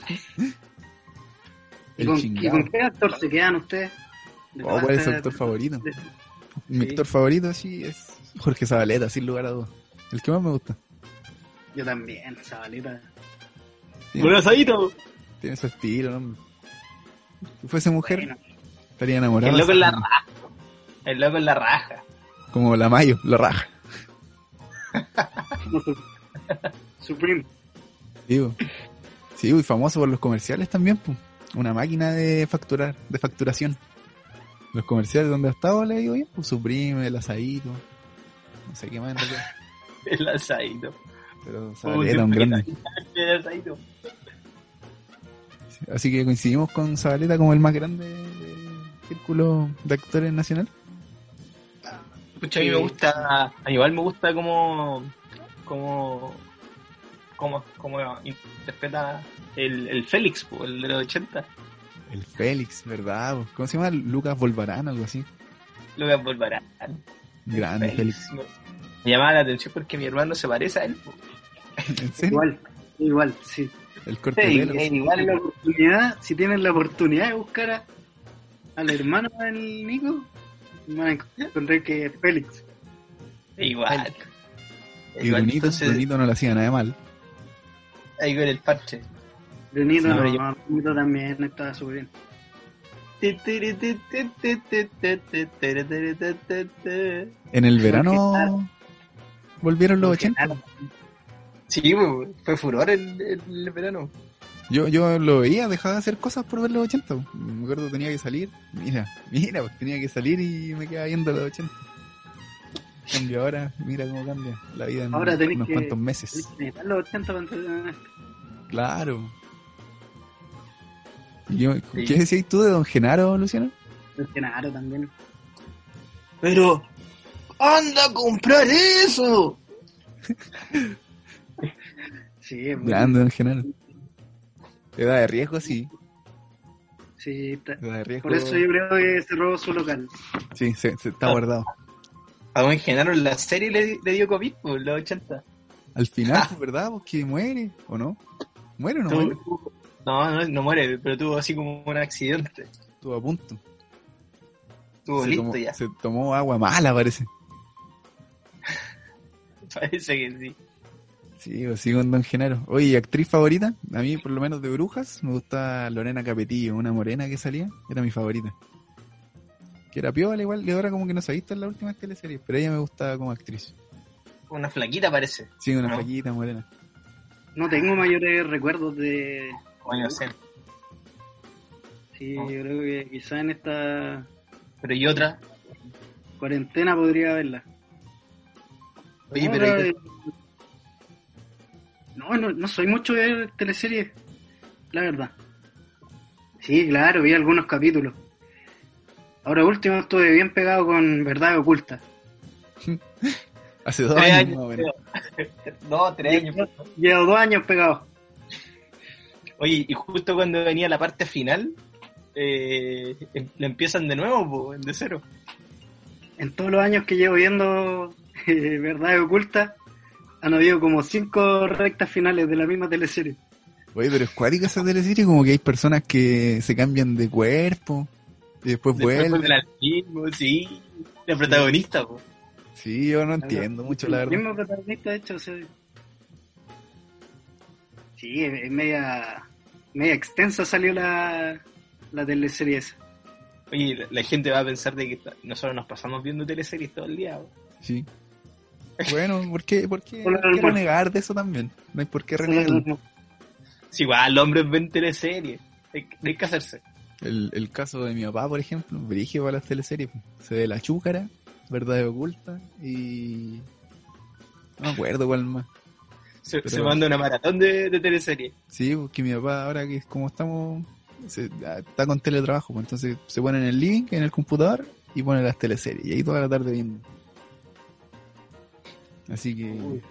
¿Y con, ¿Y chingado. con qué actor se quedan ustedes? De Oh, ¿Cuál es su actor favorito? de- Mi Sí. actor favorito sí es Jorge Zabaleta, sin lugar a dudas. El que más me gusta. Yo también, Zabaleta. ¡Un asadito! Tiene su estilo, ¿no? Si fuese mujer, Bueno, estaría enamorado. El loco en la raja. El loco en la raja. Como la Mayo, la raja. Supreme. Digo. Sí, muy famoso por los comerciales también, pues. Una máquina de facturar, de facturación. Los comerciales donde ha estado, le digo bien, pues Supreme, el asadito. No sé qué más en realidad. El asadito. Pero Zabaleta, un grande. El asadito. Así que coincidimos con Zabaleta como el más grande del círculo de actores nacional. Pucha, a mí me gusta, a mí igual me gusta como, como, como, como interpreta el, el Félix, el de los 80, El Félix, ¿verdad? ¿Cómo se llama? Lucas Volvarán, algo así. Lucas Volvarán. Grande Félix. Me, me llamaba la atención porque mi hermano se parece a él. po. ¿En serio? Igual, igual, sí. El corte de Sí, pelo. es Si igual, la oportunidad, si tienen la oportunidad de buscar a- al hermano del Nico, van a encontrar que es Félix. igual. Y Igual, Brunito, entonces, Brunito no le hacía nada de mal. ahí con el parche. Brunito, No, no, yo- no, Brunito también estaba súper bien. En el verano volvieron los 80. Sí, fue furor el, el, el verano. Yo, yo lo veía, dejaba de hacer cosas por ver los 80. Me acuerdo tenía que salir. Mira, mira, pues tenía que salir y me quedaba viendo los 80. En Cambio ahora, mira cómo cambia la vida en Ahora tenés unos que- cuantos Tenés meses. que necesitar los 80 para entretener. Claro. Yo- Sí. ¿Qué decías tú de Don Genaro, Luciano? El Genaro también. Pero, anda a comprar eso. Sí, es. Grande en general. Edad de riesgo, sí. Sí, está- Edad de riesgo. Por eso yo creo que cerró su local. Sí, se, se está guardado. A Don Genaro en la serie le, le dio COVID, pues, en los 80. Al final, pues, ¿verdad? Pues que muere, ¿o no? ¿Muere o no Tuvo- muere? no, no, no muere, pero tuvo así como un accidente. Estuvo a punto. Estuvo se, listo tomó, ya. se tomó agua mala, parece. Parece que sí. Sí, pues sí, con Don Genaro. Oye, ¿y actriz favorita? A mí, por lo menos de brujas, me gusta Lorena Capetillo, una morena que salía. Era mi favorita. Que era piola igual, y ahora como que no se ha visto en las últimas teleseries, pero ella me gusta como actriz. Una flaquita parece. Sí, una ¿No? flaquita morena. No tengo mayores recuerdos de... Bueno, sé. Sí, No. yo creo que quizá en esta Pero y otra. cuarentena podría verla. Oye, pero era ¿y de- no, no, no soy mucho de ver teleseries, la verdad. Sí, claro, vi algunos capítulos. Ahora último estuve bien pegado con Verdad Oculta. Hace dos Tres años, años. No, tres años. Llevo dos años pegado. Oye, y justo cuando venía la parte final, eh, em- le empiezan de nuevo, po, de cero. En todos los años que llevo viendo eh, Verdad Oculta, han habido como cinco rectas finales de la misma teleserie. Oye, pero es cuática esa teleserie, como que hay personas que se cambian de cuerpo y después Después vuelven. mismo, sí. La protagonista, po. Sí, yo no entiendo mucho, la El verdad. mismo protagonista, de hecho, o sea, sí, es, media, media extensa salió la, la teleserie esa. Oye, la, la gente va a pensar de que nosotros nos pasamos viendo teleseries todo el día. po. Sí. Bueno, ¿por qué, por qué, por qué renegar de eso también? No hay por qué renegarlo. Sí, igual, los hombres ven teleseries. Hay, hay que hacerse. El, el caso de mi papá, por ejemplo, dirige para las teleseries. pues. Se ve La Chúcara, Verdad Oculta y... No me acuerdo cuál más. Se, Pero- se manda una maratón de, de teleseries. Sí, porque mi papá ahora que es como estamos... se- ah, está con teletrabajo, pues entonces se pone en el link, en el computador y pone las teleseries. Y ahí toda la tarde viendo. Así que... Uy.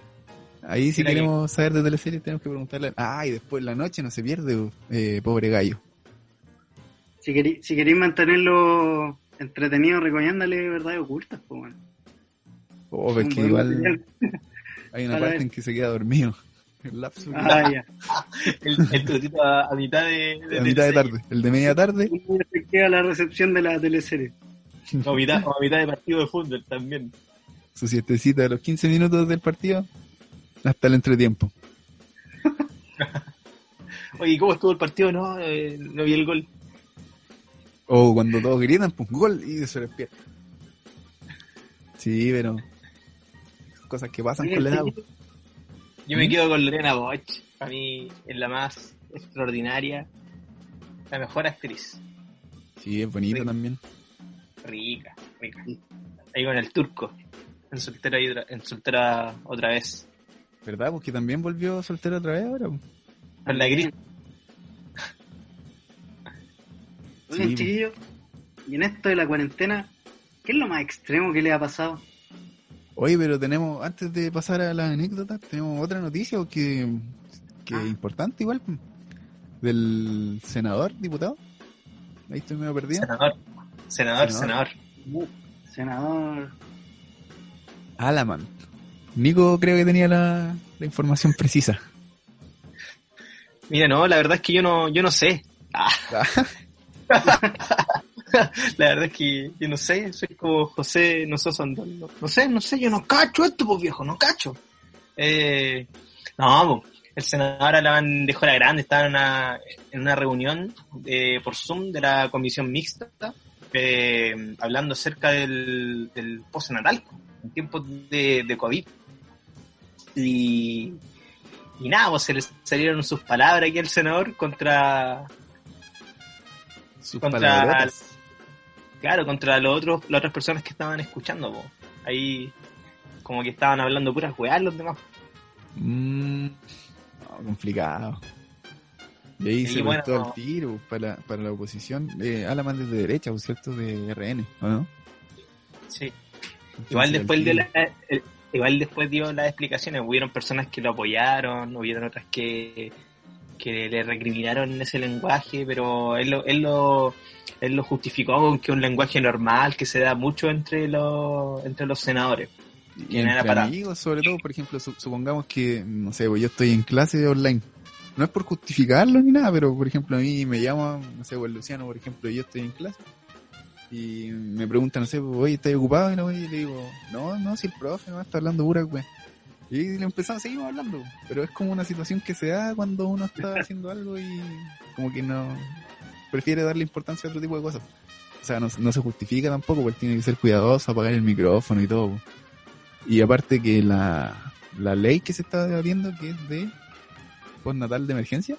Ahí si Mira que- queremos saber de teleseries tenemos que preguntarle. Ah, y después la noche no se pierde, eh, pobre gallo. Si, querí- si queréis mantenerlo entretenido, recomiéndale verdades ocultas, pues, bueno. Oh, pues Un que igual hay una parte en que se queda dormido. El lapso Ah, ya. El, el a, a mitad de, de a mitad de teleserie. tarde. El de media tarde, ¿Cómo se queda la recepción de la teleserie? O a mitad, o a mitad de partido de fútbol también. Su siestecita de los 15 minutos del partido, hasta el entretiempo. Oye, ¿cómo estuvo el partido? No, eh, no vi el gol. O cuando todos gritan, pues gol y se despierta. Sí, pero cosas que pasan con la edad. pues. Yo me ¿Mm? quedo con Lorena Boch. A mí es la más extraordinaria, la mejor actriz. Sí, es bonito Sí. también. Rica, rica. Ahí con el turco. En soltera, y en soltera otra vez. ¿Verdad? Porque también volvió soltero otra vez ahora. pues. Con la gris. Oigan, Sí, chiquillos, y en esto de la cuarentena, ¿qué es lo más extremo que le ha pasado? Oye, pero tenemos, antes de pasar a la anécdota, tenemos otra noticia que, que Ah. es importante igual. Del senador, diputado. Ahí estoy medio perdido. Senador. Senador, Senador. senador. Senador. Alaman. Nico creo que tenía la, la información precisa. Mira, no, la verdad es que yo no, yo no sé. Ah, la verdad es que yo no sé, soy como José no sos Andón. No, no sé, no sé, yo no cacho esto, pues viejo, no cacho. Eh, no, pues, el senador dejó la grande, estaba en una, en una reunión eh, por Zoom de la comisión mixta, eh, hablando acerca del, del postnatal, en tiempos de, de COVID. Y, y nada, pues se le salieron sus palabras aquí al senador contra, Sus Contra- palabrotas. claro, contra los otros, las otras personas que estaban escuchando, po. ahí como que estaban hablando puras weas los demás. Mm, no, complicado. Y ahí Sí, se bueno. el tiro para, para la oposición. Eh, Alaman es de derecha, ¿o ¿cierto? De RN, ¿o no? Sí. Igual después de la, el, igual después dio las explicaciones. Hubieron personas que lo apoyaron, hubieron otras que, que le recriminaron ese lenguaje, pero él lo, él lo, él lo justificó con que un lenguaje normal que se da mucho entre los, entre los senadores. Y entre amigos, sobre todo, por ejemplo, supongamos que, no sé, pues yo estoy en clase online. No es por justificarlo ni nada, pero por ejemplo a mí me llama, no sé, pues Luciano, por ejemplo, yo estoy en clase y me preguntan, no sé, pues, oye, ¿estás ocupado? Y, no, y le digo, no, no, si el profe no está hablando pura, güey. Y le empezamos, seguimos hablando, pero es como una situación que se da cuando uno está haciendo algo y como que no prefiere darle importancia a otro tipo de cosas. O sea, no, no se justifica tampoco, porque tiene que ser cuidadoso, apagar el micrófono y todo. Y aparte que la, la ley que se está debatiendo, que es de postnatal de emergencia.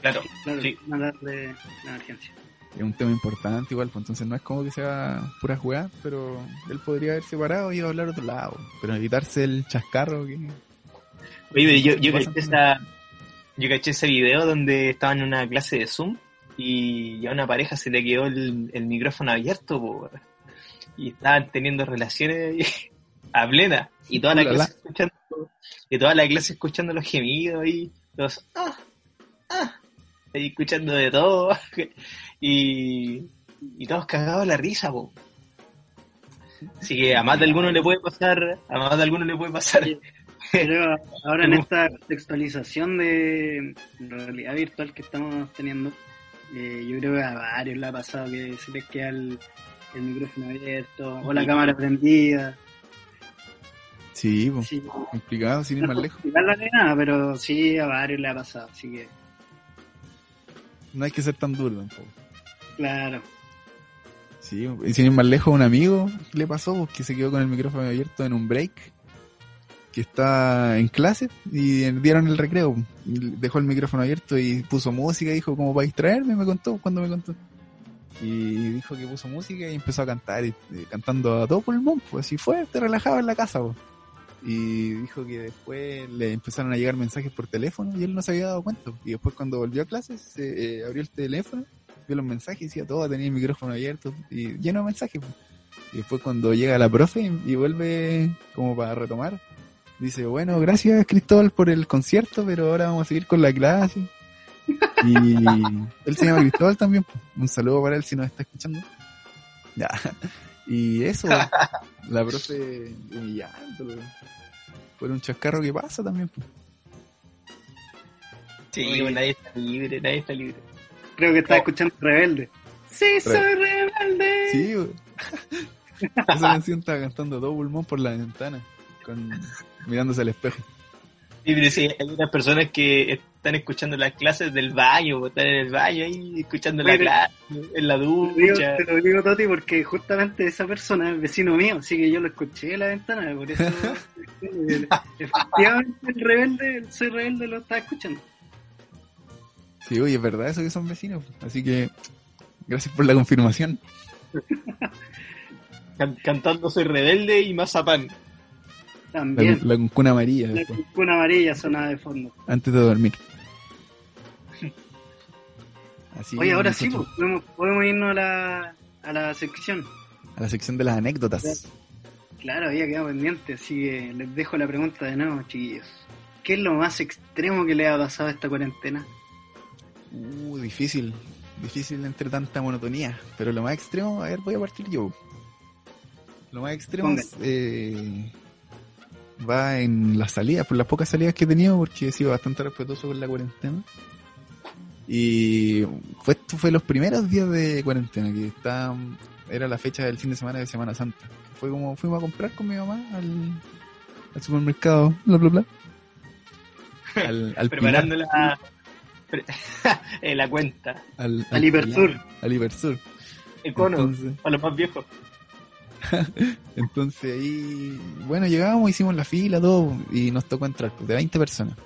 Claro, claro sí. de, de emergencia es un tema importante igual, pues entonces no es como que sea pura jugada, pero él podría haber separado y iba a hablar a otro lado, pero evitarse el chascarro que... Oye, yo, yo caché esa, yo caché ese video donde estaban en una clase de Zoom y a una pareja se le quedó el, micrófono abierto y estaban teniendo relaciones a plena. Y toda la clase escuchando y toda la clase escuchando los gemidos y los ah, ah, y escuchando de todo y, y todos cagados la risa, po. Así que a más de alguno le puede pasar, a más de alguno le puede pasar. Pero ahora en esta textualización de realidad virtual que estamos teniendo, eh, yo creo que a varios le ha pasado que se les queda el, micrófono abierto o la cámara prendida. Sí, pues, complicado, sin ir más lejos. No nada, pero sí a varios le ha pasado, así que... No hay que ser tan duro tampoco. Claro. Sí, y sin ir más lejos, un amigo le pasó que se quedó con el micrófono abierto en un break, que está en clase y dieron el recreo. Dejó el micrófono abierto y puso música, dijo como para distraerme, me contó, cuando me contó. Y dijo que puso música y empezó a cantar, y, cantando a todo pulmón, pues así fuerte, relajado en la casa. Pues. Y dijo que después le empezaron a llegar mensajes por teléfono y él no se había dado cuenta. Y después cuando volvió a clases, se eh, abrió el teléfono vio los mensajes y decía todo, tenía el micrófono abierto y lleno de mensajes. Y después cuando llega la profe y vuelve como para retomar, dice, bueno, gracias Cristóbal por el concierto, pero ahora vamos a seguir con la clase. Y él se llama Cristóbal también. Un saludo para él si nos está escuchando. Ya. Y eso, la profe humillando. Por un chascarro que pasa también. Sí, nadie está libre, nadie está libre. Creo que estaba escuchando Rebelde. Sí, soy rebelde. Sí, güey. Esa canción estaba cantando todo pulmón por la ventana, con, mirándose al espejo. Sí, pero sí, hay unas personas que están escuchando las clases del baño, están en el baño ahí escuchando la clase, en la ducha. Te lo digo, Toti, porque justamente esa persona es vecino mío, así que yo lo escuché en la ventana, por eso efectivamente el rebelde, el soy rebelde lo estaba escuchando. Sí, oye, es verdad eso que son vecinos. Así que gracias por la confirmación. cantando Soy Rebelde y Mazapán. También. La, cuncuna amarilla. La cuncuna amarilla sonaba de fondo. Antes de dormir. Así Oye, ahora sí, pues, podemos, irnos a la, a la sección. A la sección de las anécdotas. Claro, había quedado pendiente, así que les dejo la pregunta de nuevo, chiquillos. ¿Qué es lo más extremo que le ha pasado a esta cuarentena? Uh, difícil. Difícil entre tanta monotonía. Pero lo más extremo, a ver, voy a partir yo. Lo más extremo eh, va en las salidas, por las pocas salidas que he tenido, porque he sido bastante respetuoso con la cuarentena. Y fue, esto fue los primeros días de cuarentena, que está, era la fecha del fin de semana de Semana Santa. Fue como fuimos a comprar con mi mamá al, al supermercado, bla bla bla. Al, al Preparando la, en la cuenta. Al, al, Ibersur. Al Ibersur. Econo, a los más viejos. Entonces ahí, bueno, llegamos, hicimos la fila, todo, y nos tocó entrar, pues, de 20 personas.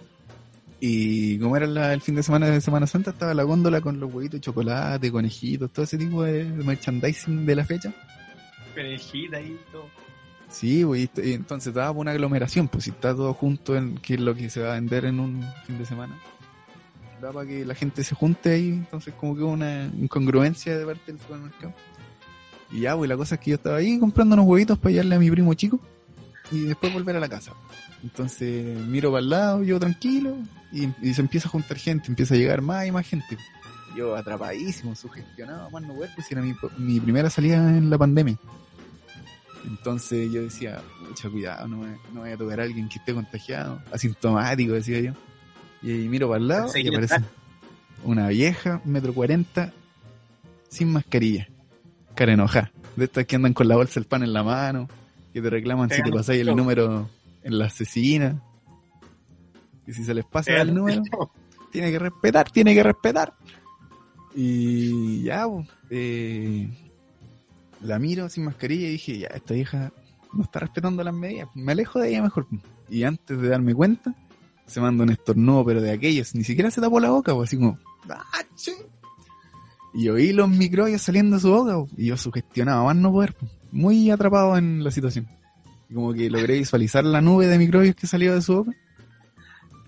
Y como era el fin de semana de Semana Santa, estaba la góndola con los huevitos de chocolate, conejitos, todo ese tipo de merchandising de la fecha. Conejita y todo. Sí, pues, y entonces daba una aglomeración, pues si está todo junto en qué es lo que se va a vender en un fin de semana da para que la gente se junte ahí, entonces como que una incongruencia de parte del supermercado. Y ya, pues la cosa es que yo estaba ahí comprando unos huevitos para llevarle a mi primo chico. Y después volver a la casa. Entonces miro para el lado, yo tranquilo, y, y se empieza a juntar gente, empieza a llegar más y más gente. Yo atrapadísimo, sugestionado, más no poder, pues era mi, mi primera salida en la pandemia. Entonces yo decía, mucha cuidado, no, me, no vaya a tocar a alguien que esté contagiado, asintomático, decía yo. Y, miro para el lado y aparece una vieja, metro cuarenta, sin mascarilla, cara enojada. De estas que andan con la bolsa del pan en la mano, que te reclaman si te pasáis el número en la asesina. Y si se les pasa el número, tiene que respetar, tiene que respetar. Y ya, pues, eh, la miro sin mascarilla y dije, ya, esta vieja no está respetando las medidas, me alejo de ella mejor. Y antes de darme cuenta, se manda un estornudo, pero de aquellos, ni siquiera se tapó la boca, pues así como, ¡Ah, y oí los microbios saliendo de su boca, y yo sugestionaba más no poder, muy atrapado en la situación. Y como que logré visualizar la nube de microbios que salía de su boca,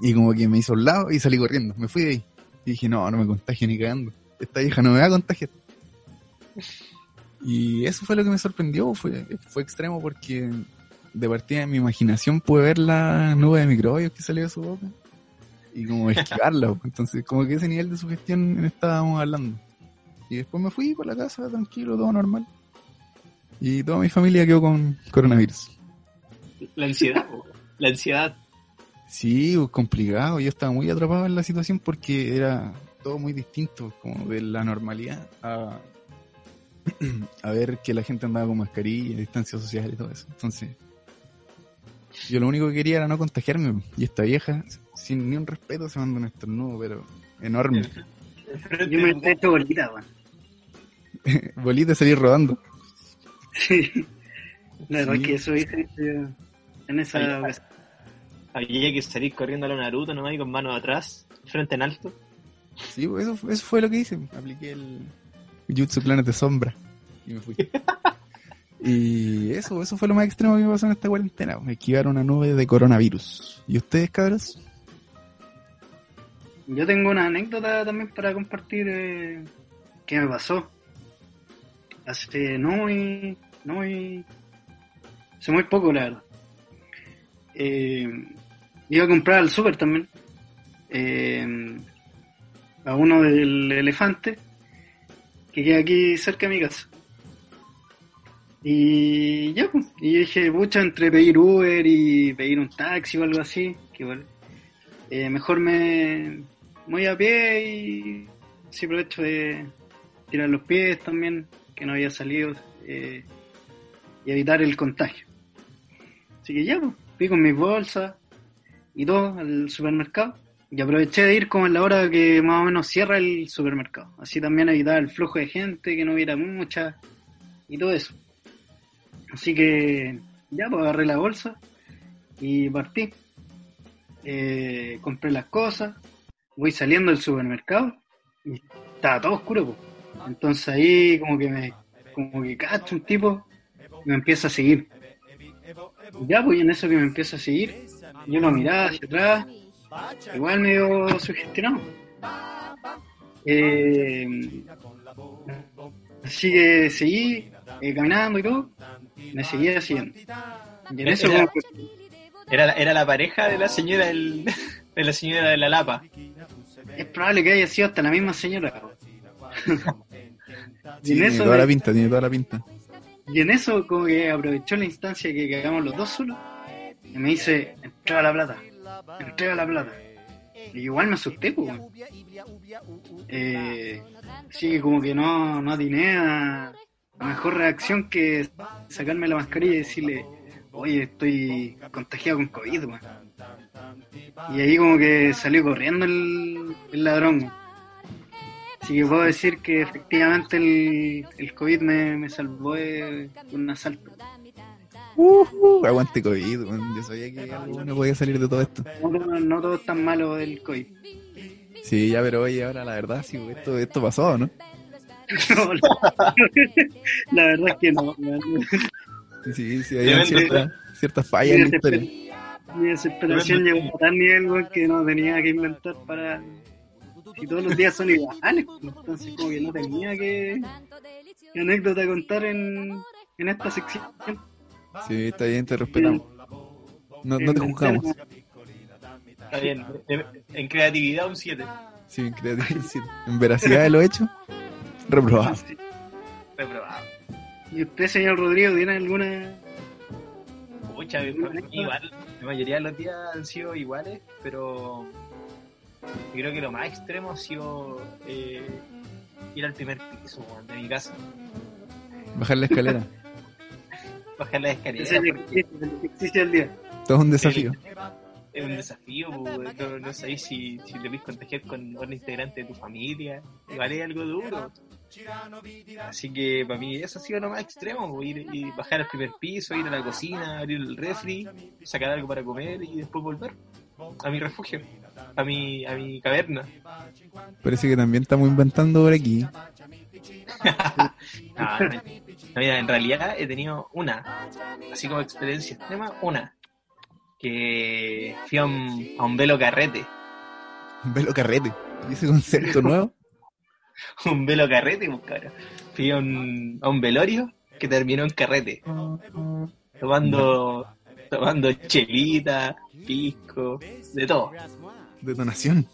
y como que me hizo un lado y salí corriendo, me fui de ahí. Y dije, no, no me contagio ni cagando. Esta vieja no me va a contagiar. Y eso fue lo que me sorprendió, fue, fue extremo porque de partida de mi imaginación pude ver la nube de microbios que salió de su boca y como esquivarla. Entonces, como que ese nivel de sugestión estábamos hablando. Y después me fui por la casa, tranquilo, todo normal. Y toda mi familia quedó con coronavirus. La ansiedad, la ansiedad. Sí, complicado. Yo estaba muy atrapado en la situación porque era todo muy distinto, como de la normalidad a, a ver que la gente andaba con mascarilla, distancia social y todo eso. Entonces, yo lo único que quería era no contagiarme. Y esta vieja, sin ni un respeto, se manda un estornudo, pero enorme. Yo me he hecho bolita, weón. bolita salir rodando. Sí. La verdad es que eso hice en esa Había, había que salir corriendo a la Naruto nomás y con manos atrás, frente en alto. Sí, pues, eso, eso fue lo que hice. Apliqué el Jutsu Planet de Sombra y me fui. y eso, eso fue lo más extremo que me pasó en esta cuarentena. Me esquivaron una nube de coronavirus. ¿Y ustedes, cabros? Yo tengo una anécdota también para compartir eh, que me pasó. Hace no muy, no muy, hace muy poco, la verdad. Eh, iba a comprar al súper también. Eh, a uno del elefante que queda aquí cerca de mi casa. Y ya, pues, y dije, pucha, entre pedir Uber y pedir un taxi o algo así, que igual, eh, mejor me voy a pie y sí aprovecho de tirar los pies también, que no había salido, eh, y evitar el contagio. Así que ya, pues, fui con mis bolsas y todo al supermercado. Y aproveché de ir como en la hora que más o menos cierra el supermercado. Así también evitar el flujo de gente, que no hubiera mucha y todo eso. Así que ya, pues agarré la bolsa y partí. Eh, compré las cosas, voy saliendo del supermercado y estaba todo oscuro. Pues. Entonces ahí como que me como que cacho un tipo y me empieza a seguir. Ya, pues en eso que me empieza a seguir, yo lo miraba hacia atrás igual medio sugestionado. Eh, así que seguí eh, caminando y todo, me seguía siguiendo. Y en eso Era- como que- Era, la- era la pareja de la señora del, de la señora de la Lapa. es probable que haya sido hasta la misma señora. y, Sí, en tiene eso, toda la pinta, tiene toda la pinta. y en eso como que aprovechó la instancia que quedamos los dos solos y me dice, entrega la plata, entrega la plata. Y igual me asusté, pues. Eh, así que como que no, no atiné a la mejor reacción que sacarme la mascarilla y decirle, oye, estoy contagiado con COVID, weón. Y ahí como que salió corriendo el, el ladrón. Así que puedo decir que efectivamente el, el COVID me, me salvó de un asalto. Uh, aguante COVID, yo sabía que algo bueno podía salir de todo esto. No, todo- no todo es tan malo del COVID. Sí, ya, pero oye, ahora la verdad, sí, esto, esto pasó, ¿no? No, la, la verdad es que no. Sí, sí, hay ciertas ciertas fallas en la historia. Mi desesperación llegó a tal nivel que no tenía que inventar para. Si todos los días son iguales, pues, entonces como que no tenía que, que anécdota contar en, en esta sección. Sí, está bien, te respetamos. No, no te juzgamos. Está bien. En, creatividad un 7. Sí, en creatividad, sí. En veracidad de lo hecho, reprobado. Reprobado. ¿Y usted, señor Rodrigo, tiene alguna Pucha, igual, la mayoría de los días han sido iguales, pero yo creo que lo más extremo ha sido eh, ir al primer piso de mi casa, Bajar la escalera. bajar las Ese escaleras. es el porque ejercicio, el ejercicio del día? Todo es un desafío. Es un desafío, no, no sabéis si, si te puedes contagiar con un integrante de tu familia, igual es algo duro. Así que para mí eso ha sido lo más extremo, ir y bajar al primer piso, ir a la cocina, abrir el refri, sacar algo para comer y después volver a mi refugio, a mi, a mi caverna. Parece que también estamos inventando por aquí. No, no, no, mira, en realidad he tenido una, así como experiencia extrema, una, que fui a un, a un velo carrete, Un velo carrete. ¿Y ese concepto nuevo? un velo carrete, pues, cara. Fui a un, a un velorio que terminó en carrete, tomando, tomando chelita, pisco, de todo. Detonación.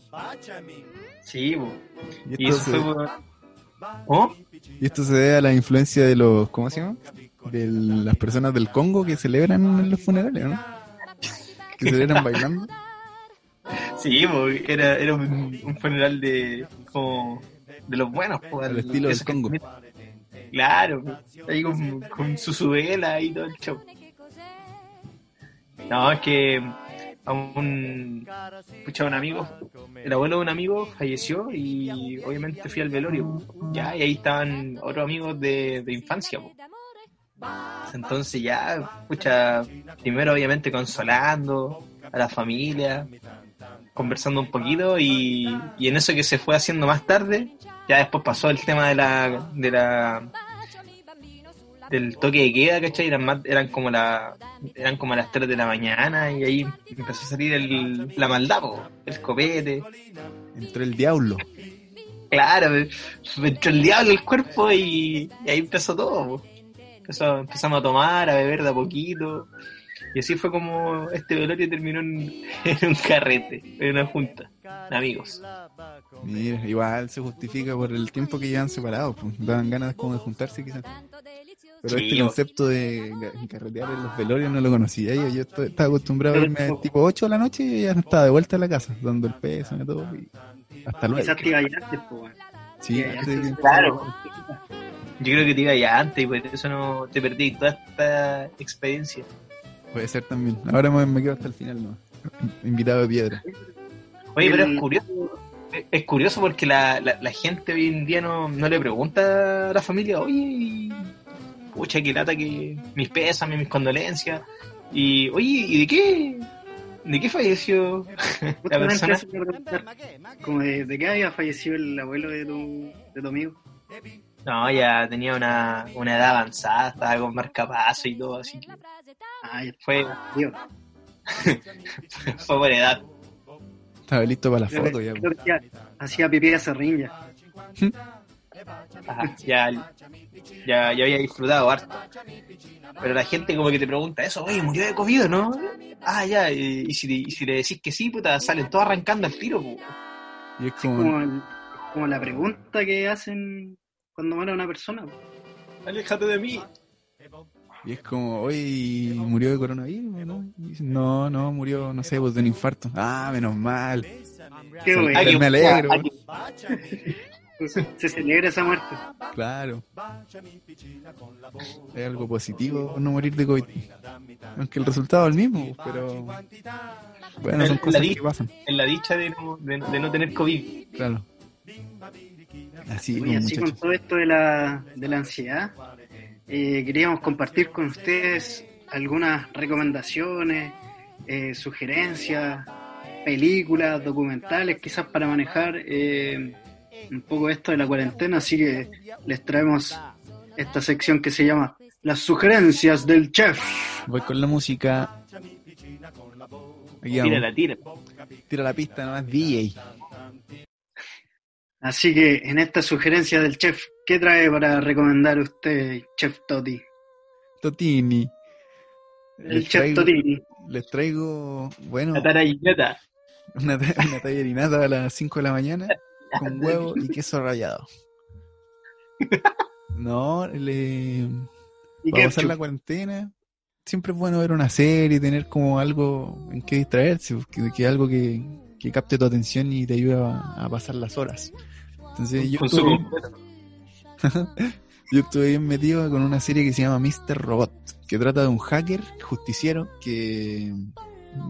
Sí, pues. Y esto, se, fue. ¿Oh? y esto se debe a la influencia de los. ¿Cómo se llama? De las personas del Congo que celebran en los funerales, ¿no? Que celebran bailando. Sí, pues, era, era un, un funeral de como de los buenos, pues, Al estilo del esos que- Congo. Claro, ahí con, con su y todo el show. No, es que a un, pucha, un amigo, el abuelo de un amigo falleció y obviamente fui al velorio, ya, y ahí estaban otros amigos de, de infancia. Entonces ya, pucha, primero obviamente consolando a la familia, conversando un poquito y, y en eso que se fue haciendo más tarde, ya después pasó el tema de la, de la del toque de queda, ¿cachai? Eran, más, eran como la, eran como las 3 de la mañana y ahí empezó a salir el, la maldad, po, el copete. Entró el diablo. Claro, me, me entró el diablo el cuerpo y, y ahí empezó todo. Empezó- empezamos a tomar, a beber de a poquito. Y así fue como este velorio terminó en, en un carrete, en una junta de amigos. Mira, igual se justifica por el tiempo que llevan separados. Pues. Dan ganas como de juntarse quizás. Pero Sí, este concepto de carretear en los velorios no lo conocía yo. Yo estoy- estaba acostumbrado a irme a tipo 8 de la noche y ya estaba de vuelta a la casa, dando el peso y todo. Y hasta luego. Quizás te iba ya antes, pues. Sí, antes Claro. Yo creo que te iba ya antes y por eso no te perdí toda esta experiencia. puede ser también. Ahora me, me quedo hasta el final, ¿no? Invitado de piedra. Oye, pero es curioso, es- curioso porque la, la, la gente hoy en día no, no le pregunta a la familia, oye, y- pucha, qué lata que mis pésames, mis condolencias. Y, oye, ¿y de qué? ¿De qué falleció la persona? Como de, de qué había fallecido el abuelo de tu, de tu amigo. No, ya tenía una, una edad avanzada, estaba con marcapaso y todo, así que Ah, ya fue, tío. fue por edad. Estaba listo para la foto ya. hacía- pipí a serrín ya. Ajá, ya, ya, ya había disfrutado harto. Pero la gente como que te pregunta eso, oye, murió de COVID, ¿no? Ah, ya, y, y si, y si le decís que sí, puta, salen todos arrancando al tiro, pu. Y es como, Como, el- como la pregunta que hacen cuando muere una persona. pues. Aléjate de mí. y es como, oye, ¿murió de coronavirus? ¿no? Y dicen, no, no, murió, no sé, pues de un infarto. Ah, menos mal. Qué bueno. Me alegro. Se celebra esa muerte. Claro. Es algo positivo no morir de COVID. Aunque el resultado es el mismo, pero. Bueno, son cosas que pasan. en la dicha de no, de, de no tener COVID. Claro. Así, Y pues, así con todo esto de la, de la ansiedad, eh, queríamos compartir con ustedes algunas recomendaciones, eh, sugerencias, películas, documentales, quizás para manejar eh, un poco esto de la cuarentena, así que les traemos esta sección que se llama Las sugerencias del chef. Voy con la música. Vamos. Tírala, tírala. Tira la pista nomás, DJ. Así que en esta sugerencia del chef, ¿qué trae para recomendar usted, chef Toti? Totini. El Les chef traigo- Totini. les traigo, bueno, La una, una tallerinata a las 5 de la mañana con huevo y queso rallado. No, le, ¿Y para pasar la cuarentena, siempre es bueno ver una serie, tener como algo en que distraerse, que, que algo que, que capte tu atención y te ayude a, a pasar las horas. Entonces yo estuve, yo estuve bien metido con una serie que se llama Mr. Robot, que trata de un hacker justiciero que,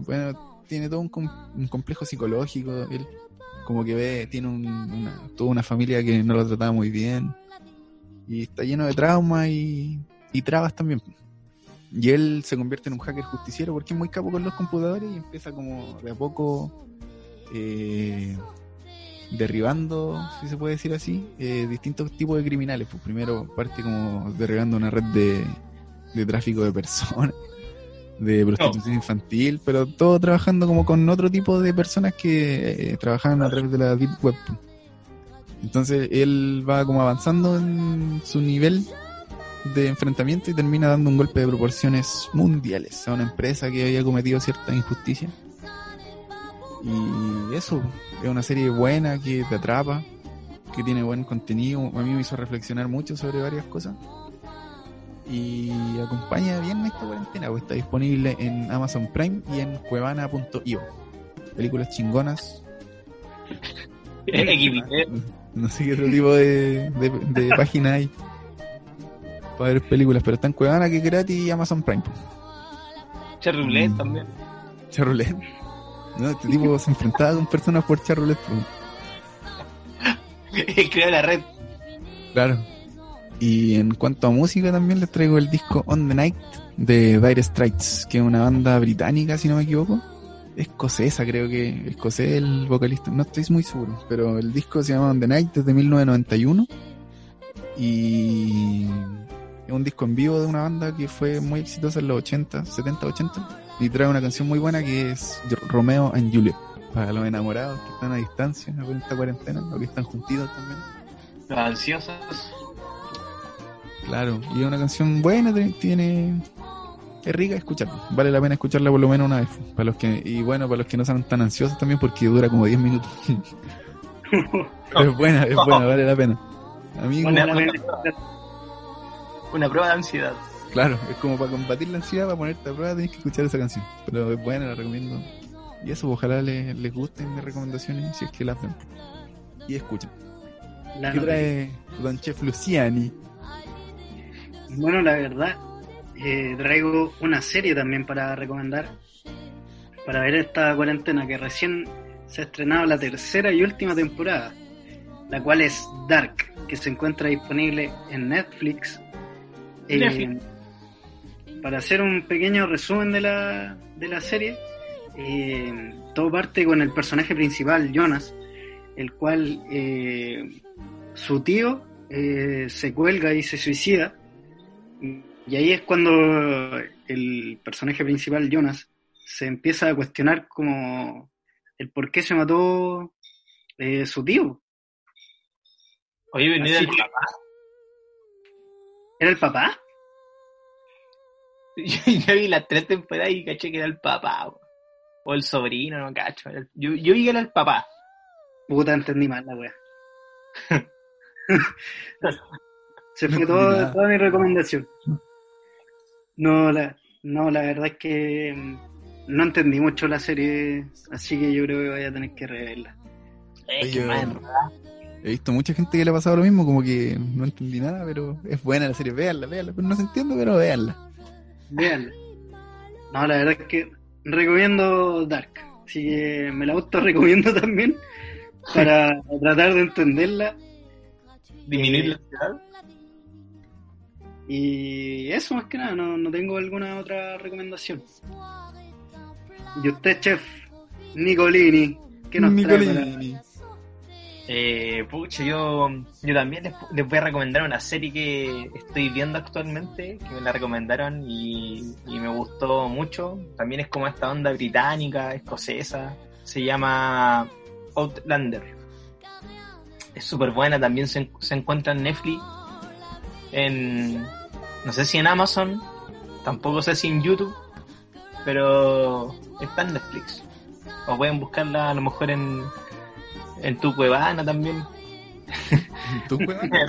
bueno, tiene todo un, com- un complejo psicológico. Él como que ve, tiene un- una, toda una familia que no lo trataba muy bien y está lleno de traumas y, y trabas también. Y él se convierte en un hacker justiciero porque es muy capo con los computadores y empieza como de a poco eh, derribando, si se puede decir así, eh, distintos tipos de criminales. Pues primero parte como derribando una red de, de tráfico de personas, de prostitución infantil, pero todo trabajando como con otro tipo de personas que eh, trabajaban a través de la Deep Web. Entonces él va como avanzando en su nivel de enfrentamiento y termina dando un golpe de proporciones mundiales a una empresa que había cometido cierta injusticia. Y eso, es una serie buena que te atrapa, que tiene buen contenido. A mí me hizo reflexionar mucho sobre varias cosas. Y acompaña bien esta cuarentena, pues está disponible en Amazon Prime y en cuevana.io. Películas chingonas. No sé qué otro tipo de, de, de página hay para ver películas, pero está en Cuevana que es gratis y Amazon Prime. Charrulet Mm. también. Charrolet. No, este tipo se enfrentaba con personas por Charrolet. pues. Creó la red. Claro. Y en cuanto a música también les traigo el disco On the Night de Dire Straits, que es una banda británica, si no me equivoco. Escocesa, creo que escocés el vocalista, no estoy muy seguro, pero el disco se llama On the Night desde 1991 y es un disco en vivo de una banda que fue muy exitosa en los 80, 70, 80 y trae una canción muy buena que es Romeo and Juliet, para los enamorados que están a distancia en esta cuarentena, o que están juntitos también. Los ansiosos. Claro, y es una canción buena, tiene es rica de escuchar. Vale la pena escucharla por lo menos una vez. Para los que y bueno, para los que no sean tan ansiosos también porque dura como 10 minutos. es buena, es buena, vale la pena. A mí Una- Bueno, Una prueba de ansiedad. claro, es como para combatir la ansiedad, para ponerte a prueba tienes que escuchar esa canción. Pero es buena, la recomiendo. Y eso, ojalá les, les gusten mis recomendaciones si es que las ven. Y escuchen. la ¿Qué trae Don Chef Luciani? Bueno, la verdad, eh, traigo una serie también para recomendar. Para ver esta cuarentena que recién se ha estrenado la tercera y última temporada, la cual es Dark, que se encuentra disponible en Netflix. Eh, Netflix. para hacer un pequeño resumen de la, de la serie, eh, todo parte con el personaje principal, Jonas, el cual eh, su tío se cuelga y se suicida. Y ahí es cuando el personaje principal, Jonas, se empieza a cuestionar como el por qué se mató eh, su tío. Oye, al que- papá. ¿Era el papá? Yo ya vi las tres temporadas y caché que era el papá. O el sobrino, no cacho. Yo, yo vi que era el papá. Puta, entendí mal la wea. Se fue todo- toda mi recomendación. No la, no, la verdad es que mm, no entendí mucho la serie, así que yo creo que voy a tener que reverla. Es que. He visto mucha gente que le ha pasado lo mismo, como que no entendí nada, pero es buena la serie, véanla, véanla, pero no se entiende, pero véanla. Veanla. No, la verdad es que recomiendo Dark, así que me la auto recomiendo también para tratar de entenderla. Disminuir Eh, la ansiedad. Y eso más que nada, no, no tengo alguna otra recomendación. Y usted, chef Nicolini, ¿qué nos trae para- Nicolini. Eh, pucha, yo, yo también les, les voy a recomendar una serie que estoy viendo actualmente, que me la recomendaron y, y me gustó mucho. También es como esta onda británica, escocesa. Se llama Outlander. Es súper buena, también se, se encuentra en Netflix. En, no sé si en Amazon, tampoco sé si en YouTube, pero está en Netflix. O pueden buscarla a lo mejor en, en tu cuevana también. ¿En tu cuevana?